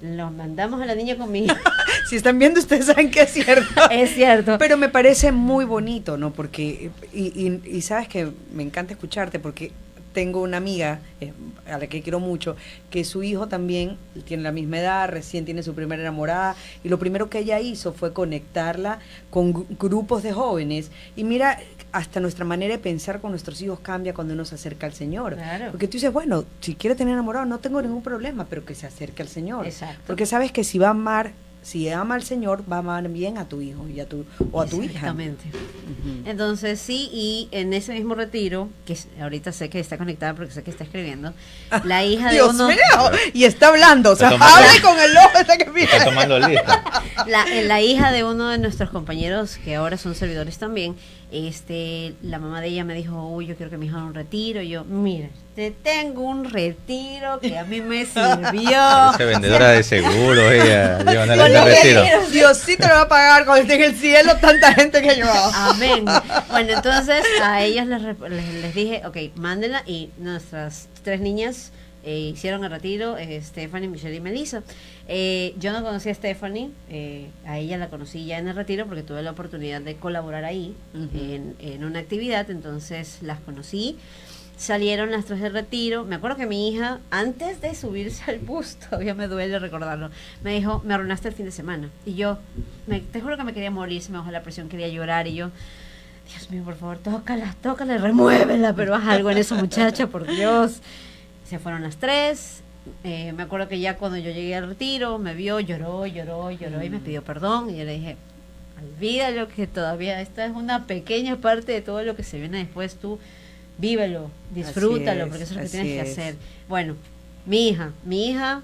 los mandamos a la niña con mi hijo. Si están viendo, ustedes saben que es cierto. es cierto. Pero me parece muy bonito, ¿no? Porque, y, y- y sabes que me encanta escucharte porque tengo una amiga eh, a la que quiero mucho, que su hijo también tiene la misma edad, recién tiene su primera enamorada, y lo primero que ella hizo fue conectarla con gru- grupos de jóvenes. Y mira, hasta nuestra manera de pensar con nuestros hijos cambia cuando uno se acerca al Señor. Claro. Porque tú dices, bueno, si quiere tener enamorado, no tengo ningún problema, pero que se acerque al Señor. Exacto. Porque sabes que si va a amar, si ama al Señor, va a amar bien a tu hijo y a tu, o a tu hija. Exactamente. Entonces sí, y en ese mismo retiro, que ahorita sé que está conectada porque sé que está escribiendo, la hija de Dios uno, mío, y está hablando, o sea, hable con el ojo ese que mira. Está tomando lista. la, la hija de uno de nuestros compañeros que ahora son servidores también, este, la mamá de ella me dijo, uy, yo quiero que mi hija haga un retiro. Y yo, mira, te tengo un retiro que a mí me sirvió. Parece vendedora de seguros, ella Con retiro. Diosito le va a pagar cuando esté en el cielo tanta gente que llevaba. Amén. Bueno, entonces a ellas les, les, les dije, ok, mándenla y nuestras tres niñas eh, hicieron el retiro, eh, Stephanie, Michelle y Melissa. Eh, yo no conocía a Stephanie, a ella la conocí ya en el retiro porque tuve la oportunidad de colaborar ahí Ujú. en, en una actividad, entonces las conocí. Salieron las tres del retiro. Me acuerdo que mi hija, antes de subirse al bus, todavía me duele recordarlo, me dijo, me arruinaste el fin de semana. Y yo, me, te juro que me quería morir, se me bajó la presión, quería llorar. Y yo, Dios mío, por favor, tócala, tócala, remuévela, pero haz algo en eso, muchacha, por Dios. Se fueron las tres. eh, me acuerdo que ya cuando yo llegué al retiro, me vio, lloró, lloró, lloró y me pidió perdón. Y yo le dije, olvídalo que todavía esta es una pequeña parte de todo lo que se viene después. Tú vívelo, disfrútalo, es, porque eso es lo que tienes que hacer. Bueno, mi hija, mi hija,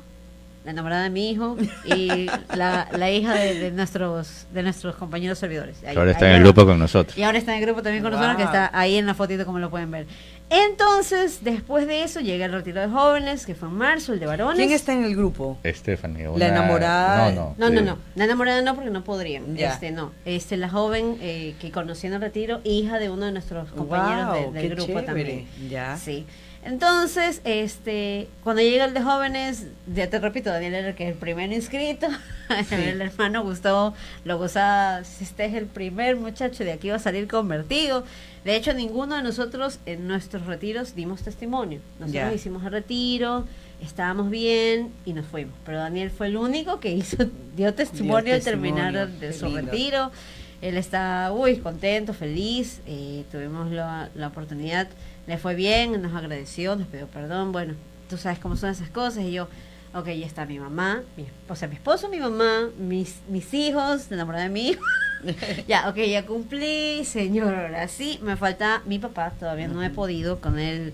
la enamorada de mi hijo y la, la hija de, de nuestros de nuestros compañeros servidores. Ahí- Ahora está ahí en el grupo con nosotros. y ahora está en el grupo también con nosotros, que está ahí en la fotito como lo pueden ver. Entonces, después de eso, llega el retiro de jóvenes, que fue en marzo, el de varones. ¿Quién está en el grupo? Stephanie. La una- enamorada- No, no. No, no, sí. no. La enamorada no, porque no podrían. Ya. Este, no. Este, la joven eh, que conocí en el retiro, hija de uno de nuestros compañeros de- del qué grupo chévere. también. Ya. Sí. Entonces, este, cuando llega el de jóvenes, ya te repito, Daniel era el que el primer inscrito, el hermano Gustavo lo gozaba, si este es el primer muchacho de aquí va a salir convertido. De hecho, ninguno de nosotros en nuestros retiros dimos testimonio. Nosotros hicimos el retiro, estábamos bien y nos fuimos. Pero Daniel fue el único que hizo, dio testimonio al terminar de su lindo. retiro. Él está, uy, contento, feliz. eh, tuvimos la, la oportunidad, le fue bien, nos agradeció, nos pidió perdón. Bueno, tú sabes cómo son esas cosas. Y yo, ok, ya está mi mamá, mi, o sea, mi esposo, mi mamá, mis, mis hijos, la enamorada de mi hijo. ya, ok, ya cumplí, señor, ahora sí. Me falta mi papá, todavía no he podido con él.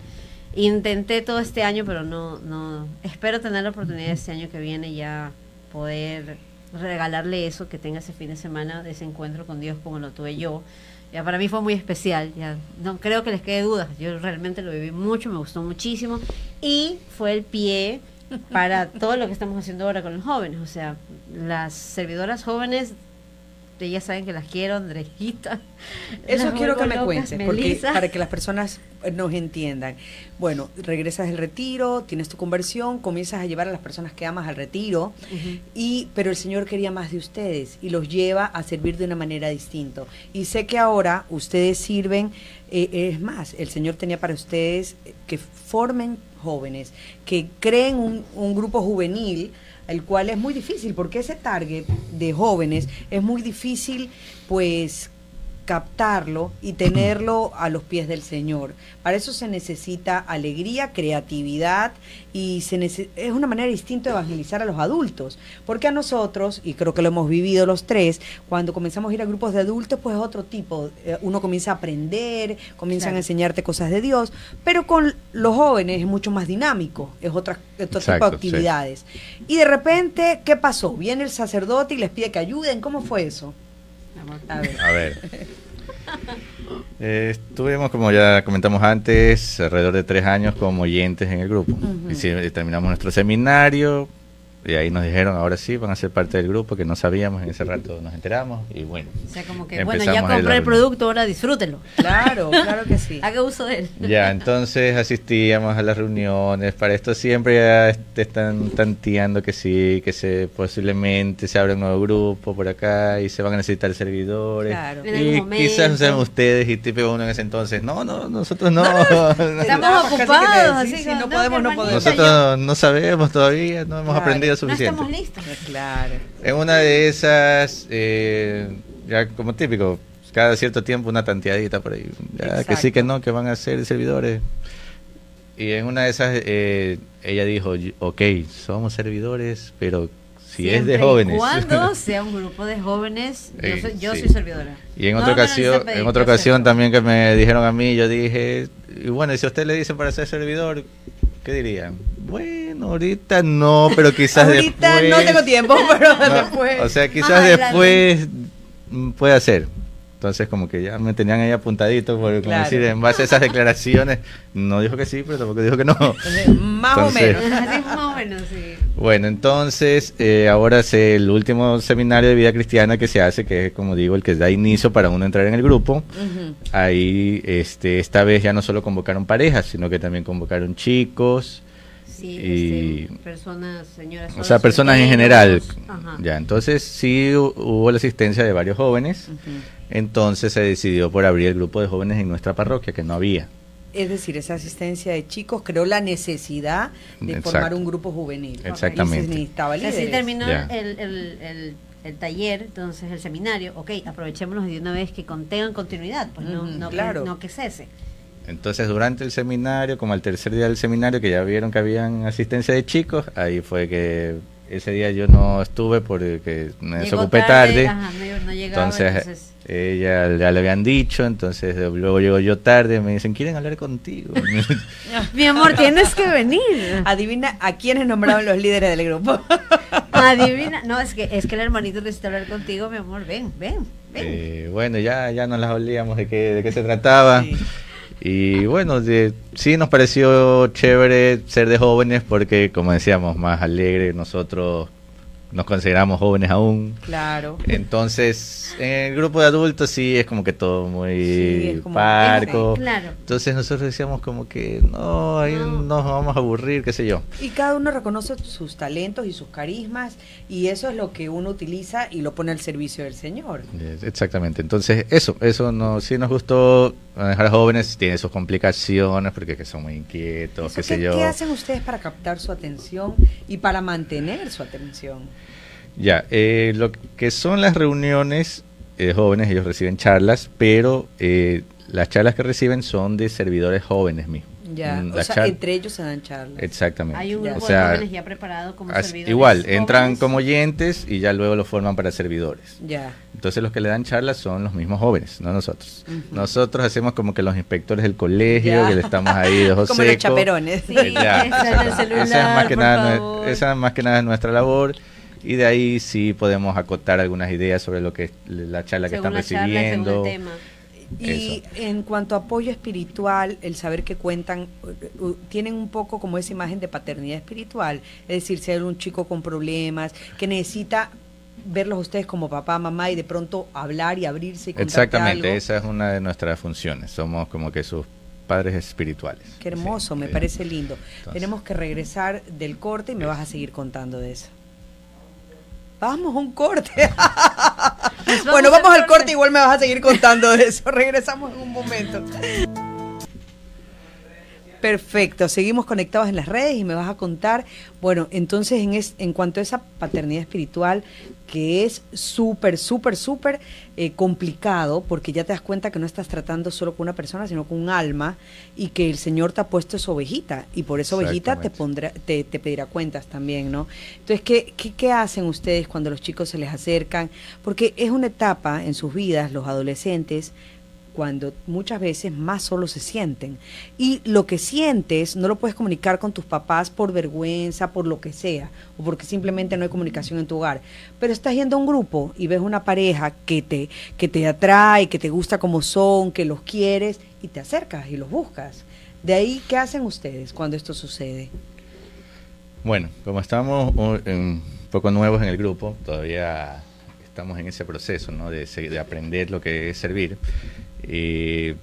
Intenté todo este año, pero no, no. Espero tener la oportunidad este año que viene ya poder regalarle eso, que tenga ese fin de semana de ese encuentro con Dios como lo tuve yo. Ya para mí fue muy especial, ya no creo que les quede dudas. Yo realmente lo viví mucho, me gustó muchísimo y fue el pie para todo lo que estamos haciendo ahora con los jóvenes. O sea, las servidoras jóvenes, ellas saben que las quiero, Andrejita. Eso las quiero que me cuentes, porque, para que las personas eh, nos entiendan. Bueno, regresas del retiro, tienes tu conversión, comienzas a llevar a las personas que amas al retiro, y pero el Señor quería más de ustedes y los lleva a servir de una manera distinta. Y sé que ahora ustedes sirven, eh, es más, el Señor tenía para ustedes eh, que formen jóvenes, que creen un, un grupo juvenil, el cual es muy difícil, porque ese target de jóvenes es muy difícil, pues captarlo y tenerlo a los pies del Señor. Para eso se necesita alegría, creatividad y se es una manera distinta de evangelizar a los adultos. Porque a nosotros, y creo que lo hemos vivido los tres, cuando comenzamos a ir a grupos de adultos, pues es otro tipo. Eh, Uno comienza a aprender, comienzan Claro. a enseñarte cosas de Dios, pero con los jóvenes es mucho más dinámico, es otra, otro tipo de sí. actividades. Y de repente, ¿qué pasó? Viene el sacerdote y les pide que ayuden. ¿Cómo fue eso? A ver. A ver. Eh, estuvimos, como ya comentamos antes, alrededor de tres años como oyentes en el grupo. Hici- terminamos nuestro seminario, y ahí nos dijeron, ahora sí, van a ser parte del grupo, que no sabíamos, en ese rato nos enteramos, y bueno. O sea, como que, bueno, ya compré el producto, ahora disfrútelo. Claro, claro que sí. Haga uso de él. Ya, entonces asistíamos a las reuniones, para esto siempre ya te están tanteando que sí, que se posiblemente se abre un nuevo grupo por acá y se van a necesitar servidores. Claro. Y quizás sean ustedes y tipo uno en ese entonces, no, no, nosotros no. Estamos ocupados, así que no, podemos, no podemos. Nosotros no sabemos todavía, no hemos aprendido suficiente. No estamos listos. Claro. En una de esas, eh, ya como típico, cada cierto tiempo una tanteadita por ahí. que sí, que no, que van a ser servidores. Y en una de esas, eh, ella dijo, ok, somos servidores, pero si es de jóvenes. Cuando sea un grupo de jóvenes, yo, soy, servidora. Y en otra ocasión, en otra ocasión también que me dijeron a mí, yo dije, y bueno, y si a usted le dicen para ser servidor, ¿qué dirían? Bueno, ahorita no, pero quizás ahorita no tengo tiempo, pero después. O sea, quizás después puede ser. Entonces, como que ya me tenían ahí apuntadito, por como decir, en base a esas declaraciones, no dijo que sí, pero tampoco dijo que no. Más o menos. más o menos, sí. Bueno, entonces, eh, ahora es el último seminario de vida cristiana que se hace, que es, como digo, el que da inicio para uno entrar en el grupo. Ahí, este, esta vez ya no solo convocaron parejas, sino que también convocaron chicos, y este, personas, señoras. O sea, personas en general. Ya, entonces sí hubo la asistencia de varios jóvenes. Entonces se decidió por abrir el grupo de jóvenes en nuestra parroquia, que no había. Es decir, esa asistencia de chicos creó la necesidad de formar un grupo juvenil. Exactamente. Y Así terminó el, el, el, taller, entonces el seminario. Ok, aprovechémonos de una vez que tengan continuidad, pues no, no, claro. que, no que cese. Entonces, durante el seminario, como al tercer día del seminario, que ya vieron que habían asistencia de chicos, ahí fue que ese día yo no estuve porque me desocupé tarde. entonces, ella ya le habían dicho, entonces luego llego yo tarde, me dicen, ¿quieren hablar contigo? Mi amor, tienes que venir. Adivina a quiénes nombraron los líderes del grupo. Adivina, no, es que es que el hermanito necesita hablar contigo, mi amor, ven, ven. ven. Eh, bueno, ya, ya nos las olíamos de qué, de qué se trataba. Y bueno, sí nos pareció chévere ser de jóvenes porque, como decíamos, más alegre nosotros nos consideramos jóvenes aún. Claro. Entonces, en el grupo de adultos sí es como que todo muy parco. Claro. Entonces nosotros decíamos como que no, ahí nos vamos a aburrir, qué sé yo. Y cada uno reconoce sus talentos y sus carismas y eso es lo que uno utiliza y lo pone al servicio del Señor. Exactamente. Entonces, eso, eso no, sí nos gustó manejar a jóvenes, tiene sus complicaciones porque que son muy inquietos, qué sé yo. ¿Qué hacen ustedes para captar su atención y para mantener su atención? Ya, eh, lo que son las reuniones de jóvenes, ellos reciben charlas, pero eh, las charlas que reciben son de servidores jóvenes mismos. Ya, mm, o sea, entre ellos se dan charlas. Exactamente. Hay un grupo de jóvenes ya preparado como servidores. Igual, entran como oyentes y ya luego lo forman para servidores. Ya. Entonces los que le dan charlas son los mismos jóvenes, no nosotros. Nosotros hacemos como que los inspectores del colegio, que le estamos ahí de Como los chaperones. Sí, esa, es más que nada, esa es más que nada nuestra labor y de ahí sí podemos acotar algunas ideas sobre lo que es la charla que están recibiendo. Y en cuanto a apoyo espiritual, el saber que cuentan, tienen un poco como esa imagen de paternidad espiritual, es decir, ser un chico con problemas, que necesita verlos ustedes como papá, mamá y de pronto hablar y abrirse y Exactamente, esa es una de nuestras funciones, somos como que sus padres espirituales. Qué hermoso, me parece lindo. Tenemos que regresar del corte y me vas a seguir contando de eso. Vamos a un corte. bueno, vamos al corte. igual me vas a seguir contando de eso. Regresamos en un momento. Perfecto, seguimos conectados en las redes y me vas a contar, bueno, entonces en, en cuanto a esa paternidad espiritual, que es súper, súper, súper eh, complicado, porque ya te das cuenta que no estás tratando solo con una persona, sino con un alma, y que el Señor te ha puesto esa ovejita, y por esa ovejita te, pondrá, te, te, pedirá cuentas también, ¿no? Entonces, ¿qué, ¿qué, qué hacen ustedes cuando los chicos se les acercan? Porque es una etapa en sus vidas, los adolescentes, cuando muchas veces más solo se sienten. Y lo que sientes no lo puedes comunicar con tus papás por vergüenza, por lo que sea, o porque simplemente no hay comunicación en tu hogar. Pero estás yendo a un grupo y ves una pareja que te, que te atrae, que te gusta como son, que los quieres, y te acercas y los buscas. De ahí, ¿qué hacen ustedes cuando esto sucede? Bueno, como estamos un poco nuevos en el grupo, todavía estamos en ese proceso ¿no? de, de aprender lo que es servir. Y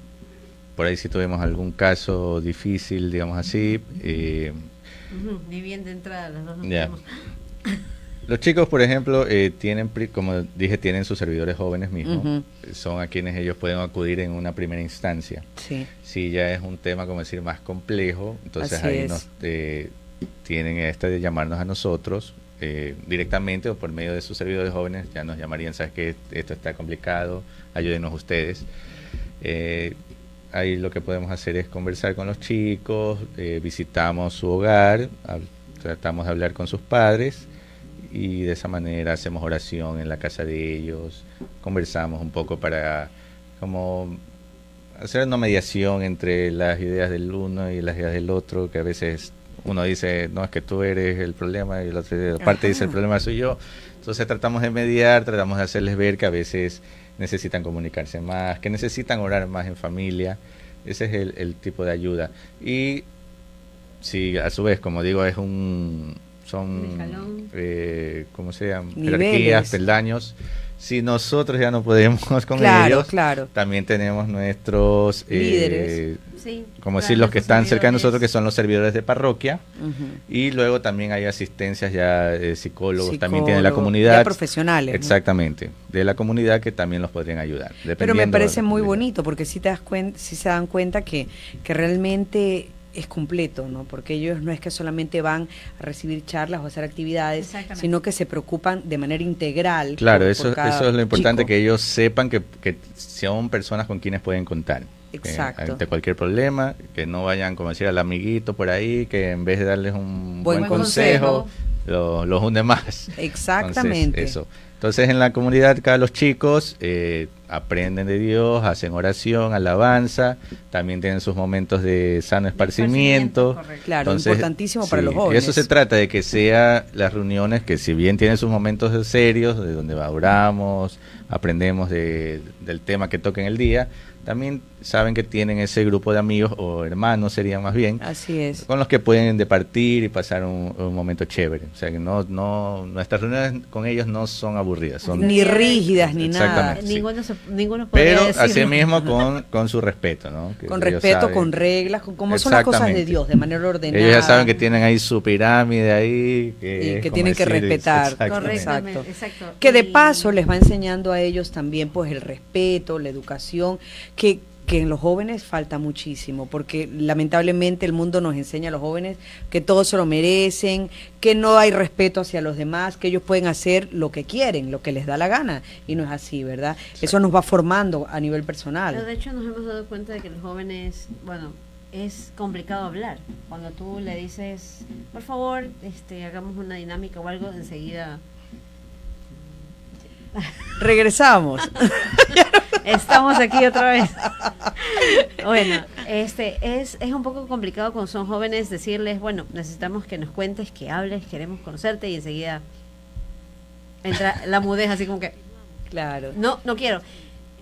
por ahí si tuvimos algún caso difícil, digamos así. Eh, Ni bien de entrada, los dos Los chicos, por ejemplo, eh, tienen, como dije, tienen sus servidores jóvenes mismos. Son a quienes ellos pueden acudir en una primera instancia. Sí. Si ya es un tema, como decir, más complejo, entonces ahí nos eh, tienen este de llamarnos a nosotros eh, directamente o por medio de sus servidores jóvenes, ya nos llamarían, sabes que esto está complicado, ayúdenos ustedes. Eh, ahí lo que podemos hacer es conversar con los chicos, eh, visitamos su hogar, tratamos de hablar con sus padres y de esa manera hacemos oración en la casa de ellos, conversamos un poco para como hacer una mediación entre las ideas del uno y las ideas del otro, que a veces uno dice, no, es que tú eres el problema y la otra parte dice, el problema soy yo. Entonces tratamos de mediar, tratamos de hacerles ver que a veces necesitan comunicarse más, que necesitan orar más en familia. Ese es el, tipo de ayuda. Y si a su vez, como digo, es un... son, eh, ¿cómo se llaman? Jerarquías, peldaños si nosotros ya no podemos con ellos, claro. también tenemos nuestros eh, líderes, como decir, los que están cerca de nosotros, que son los servidores de parroquia, y luego también hay asistencias ya de psicólogos, también tiene la comunidad. profesionales. Exactamente, de la comunidad que también los podrían ayudar. Pero me parece muy bonito, porque si, te das cuenta, si se dan cuenta que, que realmente es completo, ¿no? Porque ellos no es que solamente van a recibir charlas o hacer actividades, sino que se preocupan de manera integral. Claro, eso, eso es lo importante, que ellos sepan que, que son personas con quienes pueden contar. Exacto. ante cualquier problema, que no vayan, como decir, al amiguito por ahí, que en vez de darles un buen, consejo, los hunde más. Exactamente. eso. Entonces en la comunidad acá los chicos eh, aprenden de Dios, hacen oración, alabanza, también tienen sus momentos de sano esparcimiento. claro, importantísimo para los jóvenes. Y eso se trata de que sea las reuniones que si bien tienen sus momentos serios, de donde oramos, aprendemos de, del tema que toca en el día, también saben que tienen ese grupo de amigos o hermanos serían más bien así es con los que pueden departir y pasar un, momento chévere o sea que no no nuestras reuniones con ellos no son aburridas son ni rígidas ni nada. Ninguno ninguno pero así mismo con, con su respeto no con respeto con reglas con cómo son las cosas de Dios de manera ordenada. Ellos ya saben que tienen ahí su pirámide ahí que, y que tienen que respetar. exacto. que de paso les va enseñando a ellos también pues el respeto la educación que que en los jóvenes falta muchísimo, porque lamentablemente el mundo nos enseña a los jóvenes que todos se lo merecen, que no hay respeto hacia los demás, que ellos pueden hacer lo que quieren, lo que les da la gana, y no es así, ¿verdad? Eso nos va formando a nivel personal. Pero de hecho nos hemos dado cuenta de que los jóvenes, bueno, es complicado hablar. Cuando tú le dices, por favor, este, hagamos una dinámica o algo, enseguida Regresamos. Estamos aquí otra vez. Bueno, este es, es un poco complicado cuando son jóvenes decirles, bueno, necesitamos que nos cuentes, que hables, queremos conocerte y enseguida entra la mudez así como que claro. No, no quiero.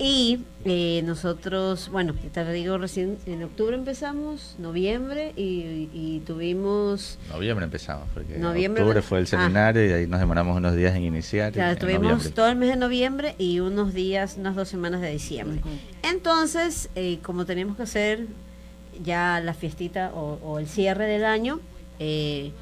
Y eh, nosotros, bueno, te digo recién, en octubre empezamos, noviembre, y, tuvimos... Noviembre empezamos, porque noviembre, octubre fue el ah. seminario y ahí nos demoramos unos días en iniciar. Claro, tuvimos todo el mes de noviembre y unos días, unas dos semanas de diciembre. Entonces, eh, como teníamos que hacer ya la fiestita o, el cierre del año, eh,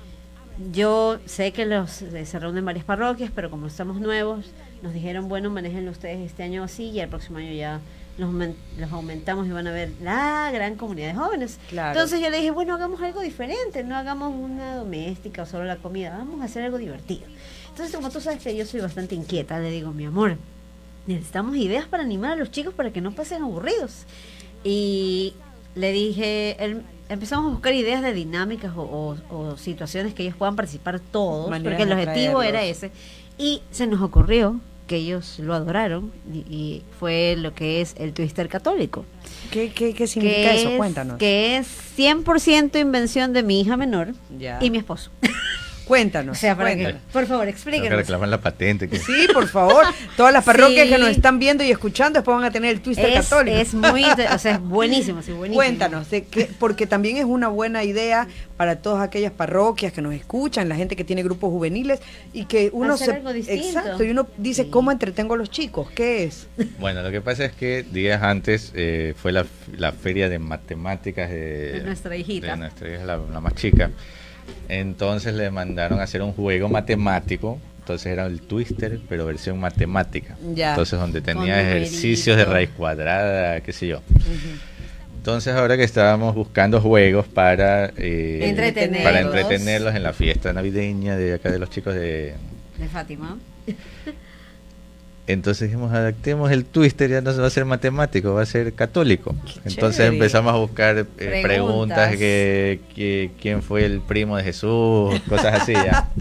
yo sé que los, se reúnen varias parroquias, pero como estamos nuevos nos dijeron, bueno, manejenlo ustedes este año así y el próximo año ya los, los aumentamos y van a ver la gran comunidad de jóvenes. Entonces yo le dije, bueno, hagamos algo diferente, no hagamos una doméstica o solo la comida, vamos a hacer algo divertido. Entonces, como tú sabes que yo soy bastante inquieta, le digo, mi amor, necesitamos ideas para animar a los chicos para que no pasen aburridos. Y le dije, empezamos a buscar ideas de dinámicas o, o, situaciones que ellos puedan participar todos, porque el objetivo era ese. Y se nos ocurrió que ellos lo adoraron y, fue lo que es el twister católico. ¿Qué, qué, significa eso? Cuéntanos. Que es 100% invención de mi hija menor y mi esposo. Cuéntanos. O sea, para que, por favor, Tengo que explíquenos. reclamar la patente. que- Sí, por favor. Todas las parroquias Sí. que nos están viendo y escuchando después van a tener el twister Es, católico. es muy, o sea, es buenísimo, sí, buenísimo. Cuéntanos, de porque también es una buena idea para todas aquellas parroquias que nos escuchan, la gente que tiene grupos juveniles y que uno Hacer se algo distinto. exacto y uno dice Sí. cómo entretengo a los chicos, ¿qué es? Bueno, lo que pasa es que días antes eh, fue la, la feria de matemáticas de, De nuestra hijita. de nuestra hija, la, la más chica. Entonces le mandaron a hacer un juego matemático. Entonces era el Twister, pero versión matemática. Ya. Entonces donde tenía ejercicios de raíz cuadrada, qué sé yo. Entonces ahora que estábamos buscando juegos para, eh, Entretenerlos. para entretenerlos en la fiesta navideña de acá de los chicos de, De Fátima. entonces dijimos, adaptemos el twister, ya no se va a ser matemático, va a ser católico. Entonces chévere. empezamos a buscar eh, Preguntas. preguntas, que, que quién fue el primo de Jesús, cosas así ya.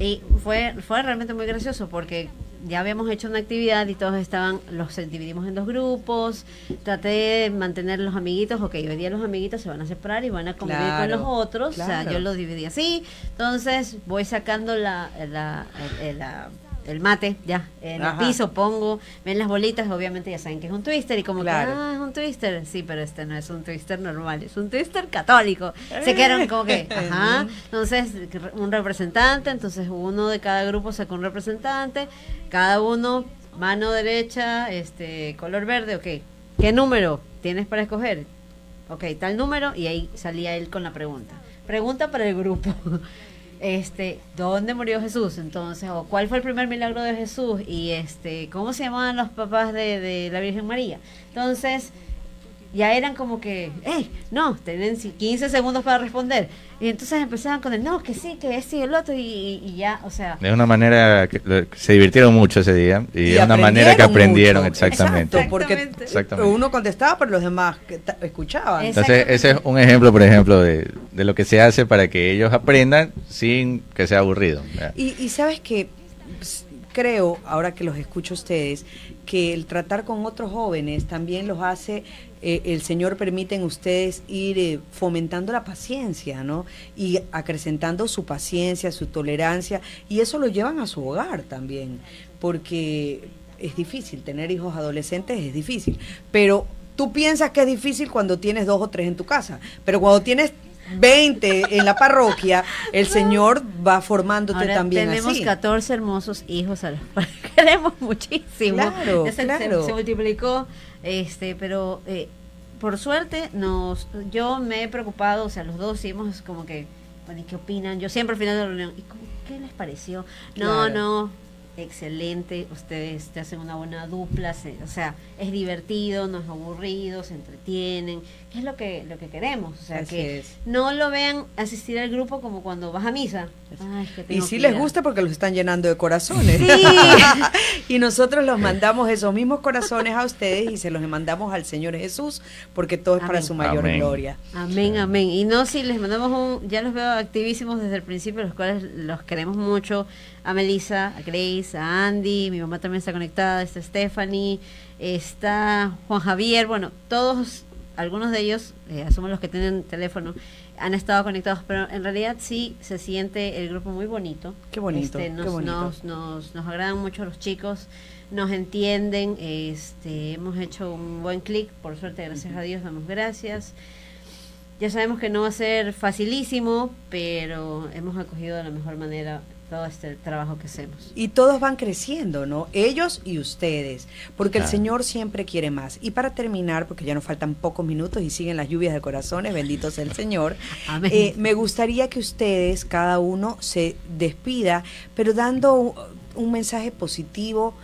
Y fue, fue realmente muy gracioso porque ya habíamos hecho una actividad y todos estaban, los dividimos en dos grupos, traté de mantener los amiguitos, ok, hoy día los amiguitos se van a separar y van a convivir Claro, con los otros, o sea, yo los dividí así, entonces voy sacando la, la, el, la- el mate ya en Ajá. el piso, pongo, ven las bolitas, obviamente ya saben que es un twister y como Claro. que, ah, es un twister, sí, pero este no es un twister normal, es un twister católico. Se quedaron como que, ajá, entonces un representante, entonces uno de cada grupo sacó un representante, cada uno, mano derecha, este, color verde, ok, ¿qué número tienes para escoger? Ok, tal número y ahí salía él con la pregunta. Pregunta para el grupo. Este, ¿dónde murió Jesús? Entonces, o cuál fue el primer milagro de Jesús y este, ¿cómo se llamaban los papás de, de la Virgen María? Entonces, ya eran como que, ¡eh! No, tienen si- 15 segundos para responder. Y entonces empezaban con el, no, que sí, que y el otro, y, y ya, o sea, Es una manera que se divirtieron mucho ese día y, Y es una manera que aprendieron mucho. exactamente. Exacto, porque Exactamente. Exactamente. uno contestaba, pero los demás escuchaban. Es- Entonces ese es un ejemplo, por ejemplo, de, de lo que se hace para que ellos aprendan sin que sea aburrido. Y, y sabes que ps, creo, ahora que los escucho a ustedes, que el tratar con otros jóvenes también los hace, eh, el Señor permite en ustedes ir eh, fomentando la paciencia, ¿no? Y acrecentando su paciencia, su tolerancia, y eso lo llevan a su hogar también, porque es difícil, tener hijos adolescentes es difícil, pero tú piensas que es difícil cuando tienes dos o tres en tu casa, pero cuando tienes 20 en la parroquia, el Señor va formándote ahora también tenemos así. 14 hermosos hijos a los cuales queremos muchísimo. Claro, se- claro. se multiplicó, este, pero eh, por suerte nos, yo me he preocupado, o sea, los dos hemos como que, bueno, ¿y qué opinan? Yo siempre al final de la reunión, ¿y cómo, qué les pareció? No, Claro. no, excelente, ustedes te hacen una buena dupla, se- o sea, es divertido, no es aburrido, se entretienen, que es lo que, lo que queremos, o sea, Así que es. no lo vean asistir al grupo como cuando vas a misa. Ay, Y que les ir gusta porque los están llenando de corazones. Sí. y nosotros los mandamos esos mismos corazones a ustedes y se los mandamos al Señor Jesús porque todo es para su mayor Amén. gloria. Amén, amén. Y no, si les mandamos un, ya los veo activísimos desde el principio, los cuales los queremos mucho. A Melissa, a Grace, a Andy, mi mamá también está conectada, está Stephanie, está Juan Javier, bueno, todos, algunos de ellos, eh, asumo los que tienen teléfono, han estado conectados, pero en realidad sí se siente el grupo muy bonito. Qué bonito, Este, nos, qué bonito. Nos, nos, nos agradan mucho los chicos, nos entienden, este, hemos hecho un buen clic, por suerte, gracias a Dios, damos gracias. Ya sabemos que no va a ser facilísimo, pero hemos acogido de la mejor manera todo este trabajo que hacemos. Y todos van creciendo, ¿no? Ellos y ustedes, porque el. Señor siempre quiere más. Y para terminar, porque ya nos faltan pocos minutos y siguen las lluvias de corazones, bendito sea el Señor, Amén. eh, me gustaría que ustedes, cada uno, se despida, pero dando un, un mensaje positivo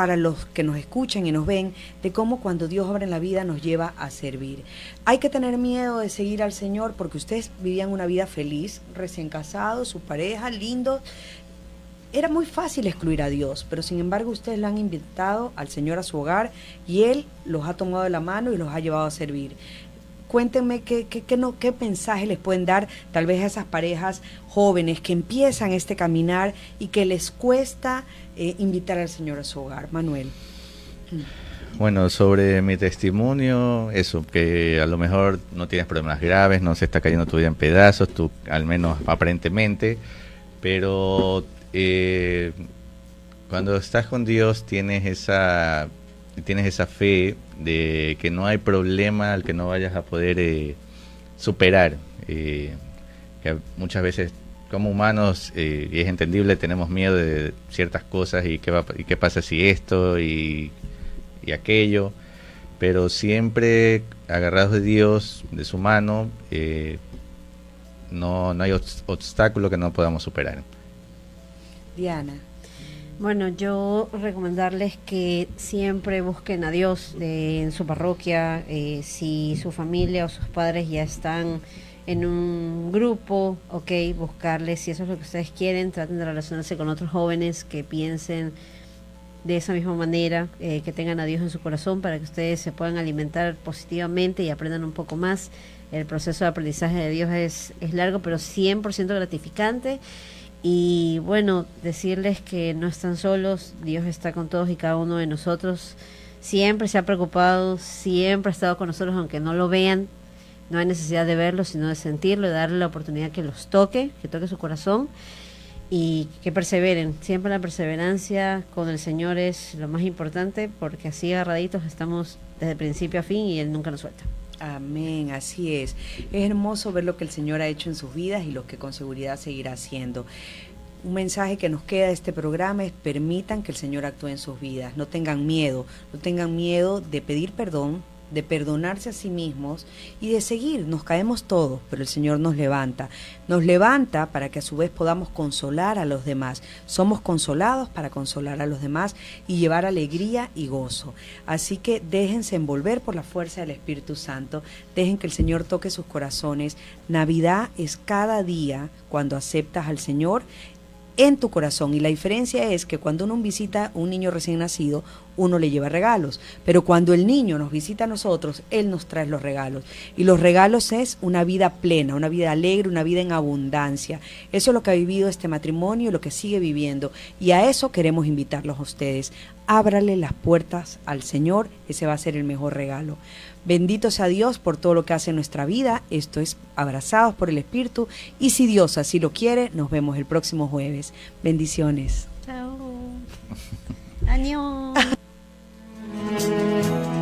para los que nos escuchan y nos ven, de cómo cuando Dios obra en la vida nos lleva a servir. Hay que tener miedo de seguir al Señor porque ustedes vivían una vida feliz, recién casados, su pareja, lindo. Era muy fácil excluir a Dios, pero sin embargo ustedes le han invitado al Señor a su hogar y Él los ha tomado de la mano y los ha llevado a servir. Cuéntenme qué, qué, qué no, qué mensaje les pueden dar tal vez a esas parejas jóvenes que empiezan este caminar y que les cuesta eh, invitar al Señor a su hogar. Manuel. Bueno, sobre mi testimonio, eso, que a lo mejor no tienes problemas graves, no se está cayendo tu vida en pedazos, tú al menos aparentemente, pero eh, cuando estás con Dios tienes esa, tienes esa fe de que no hay problema al que no vayas a poder eh, superar. Eh, que muchas veces como humanos, y es entendible, tenemos miedo de ciertas cosas y qué, va, y qué pasa si esto y y aquello, pero siempre agarrados de Dios, de su mano, eh, no, no hay obstáculo que no podamos superar. Diana. Bueno, yo recomendarles que siempre busquen a Dios en su parroquia, eh, si su familia o sus padres ya están en un grupo, ok, buscarles, si eso es lo que ustedes quieren, traten de relacionarse con otros jóvenes que piensen de esa misma manera, eh, que tengan a Dios en su corazón para que ustedes se puedan alimentar positivamente y aprendan un poco más. El proceso de aprendizaje de Dios es, es largo, pero 100% gratificante. Y bueno, decirles que no están solos, Dios está con todos y cada uno de nosotros. Siempre se ha preocupado, siempre ha estado con nosotros, aunque no lo vean. No hay necesidad de verlo, sino de sentirlo, de darle la oportunidad que los toque, que toque su corazón y que perseveren. Siempre la perseverancia con el Señor es lo más importante porque así agarraditos estamos desde principio a fin y Él nunca nos suelta. Amén, así es. Es hermoso ver lo que el Señor ha hecho en sus vidas y lo que con seguridad seguirá haciendo. Un mensaje que nos queda de este programa es permitan que el Señor actúe en sus vidas. No tengan miedo, no tengan miedo de pedir perdón, de perdonarse a sí mismos y de seguir. Nos caemos todos, pero el Señor nos levanta. Nos levanta para que a su vez podamos consolar a los demás. Somos consolados para consolar a los demás y llevar alegría y gozo. Así que déjense envolver por la fuerza del Espíritu Santo. Dejen que el Señor toque sus corazones. Navidad es cada día cuando aceptas al Señor en tu corazón. Y la diferencia es que cuando uno visita un niño recién nacido, uno le lleva regalos. Pero cuando el niño nos visita a nosotros, Él nos trae los regalos. Y los regalos es una vida plena, una vida alegre, una vida en abundancia. Eso es lo que ha vivido este matrimonio y lo que sigue viviendo. Y a eso queremos invitarlos a ustedes. Ábrale las puertas al Señor, ese va a ser el mejor regalo. Bendito sea Dios por todo lo que hace en nuestra vida. Esto es Abrazados por el Espíritu. Y si Dios así lo quiere, nos vemos el próximo jueves. Bendiciones. Chao. Adiós.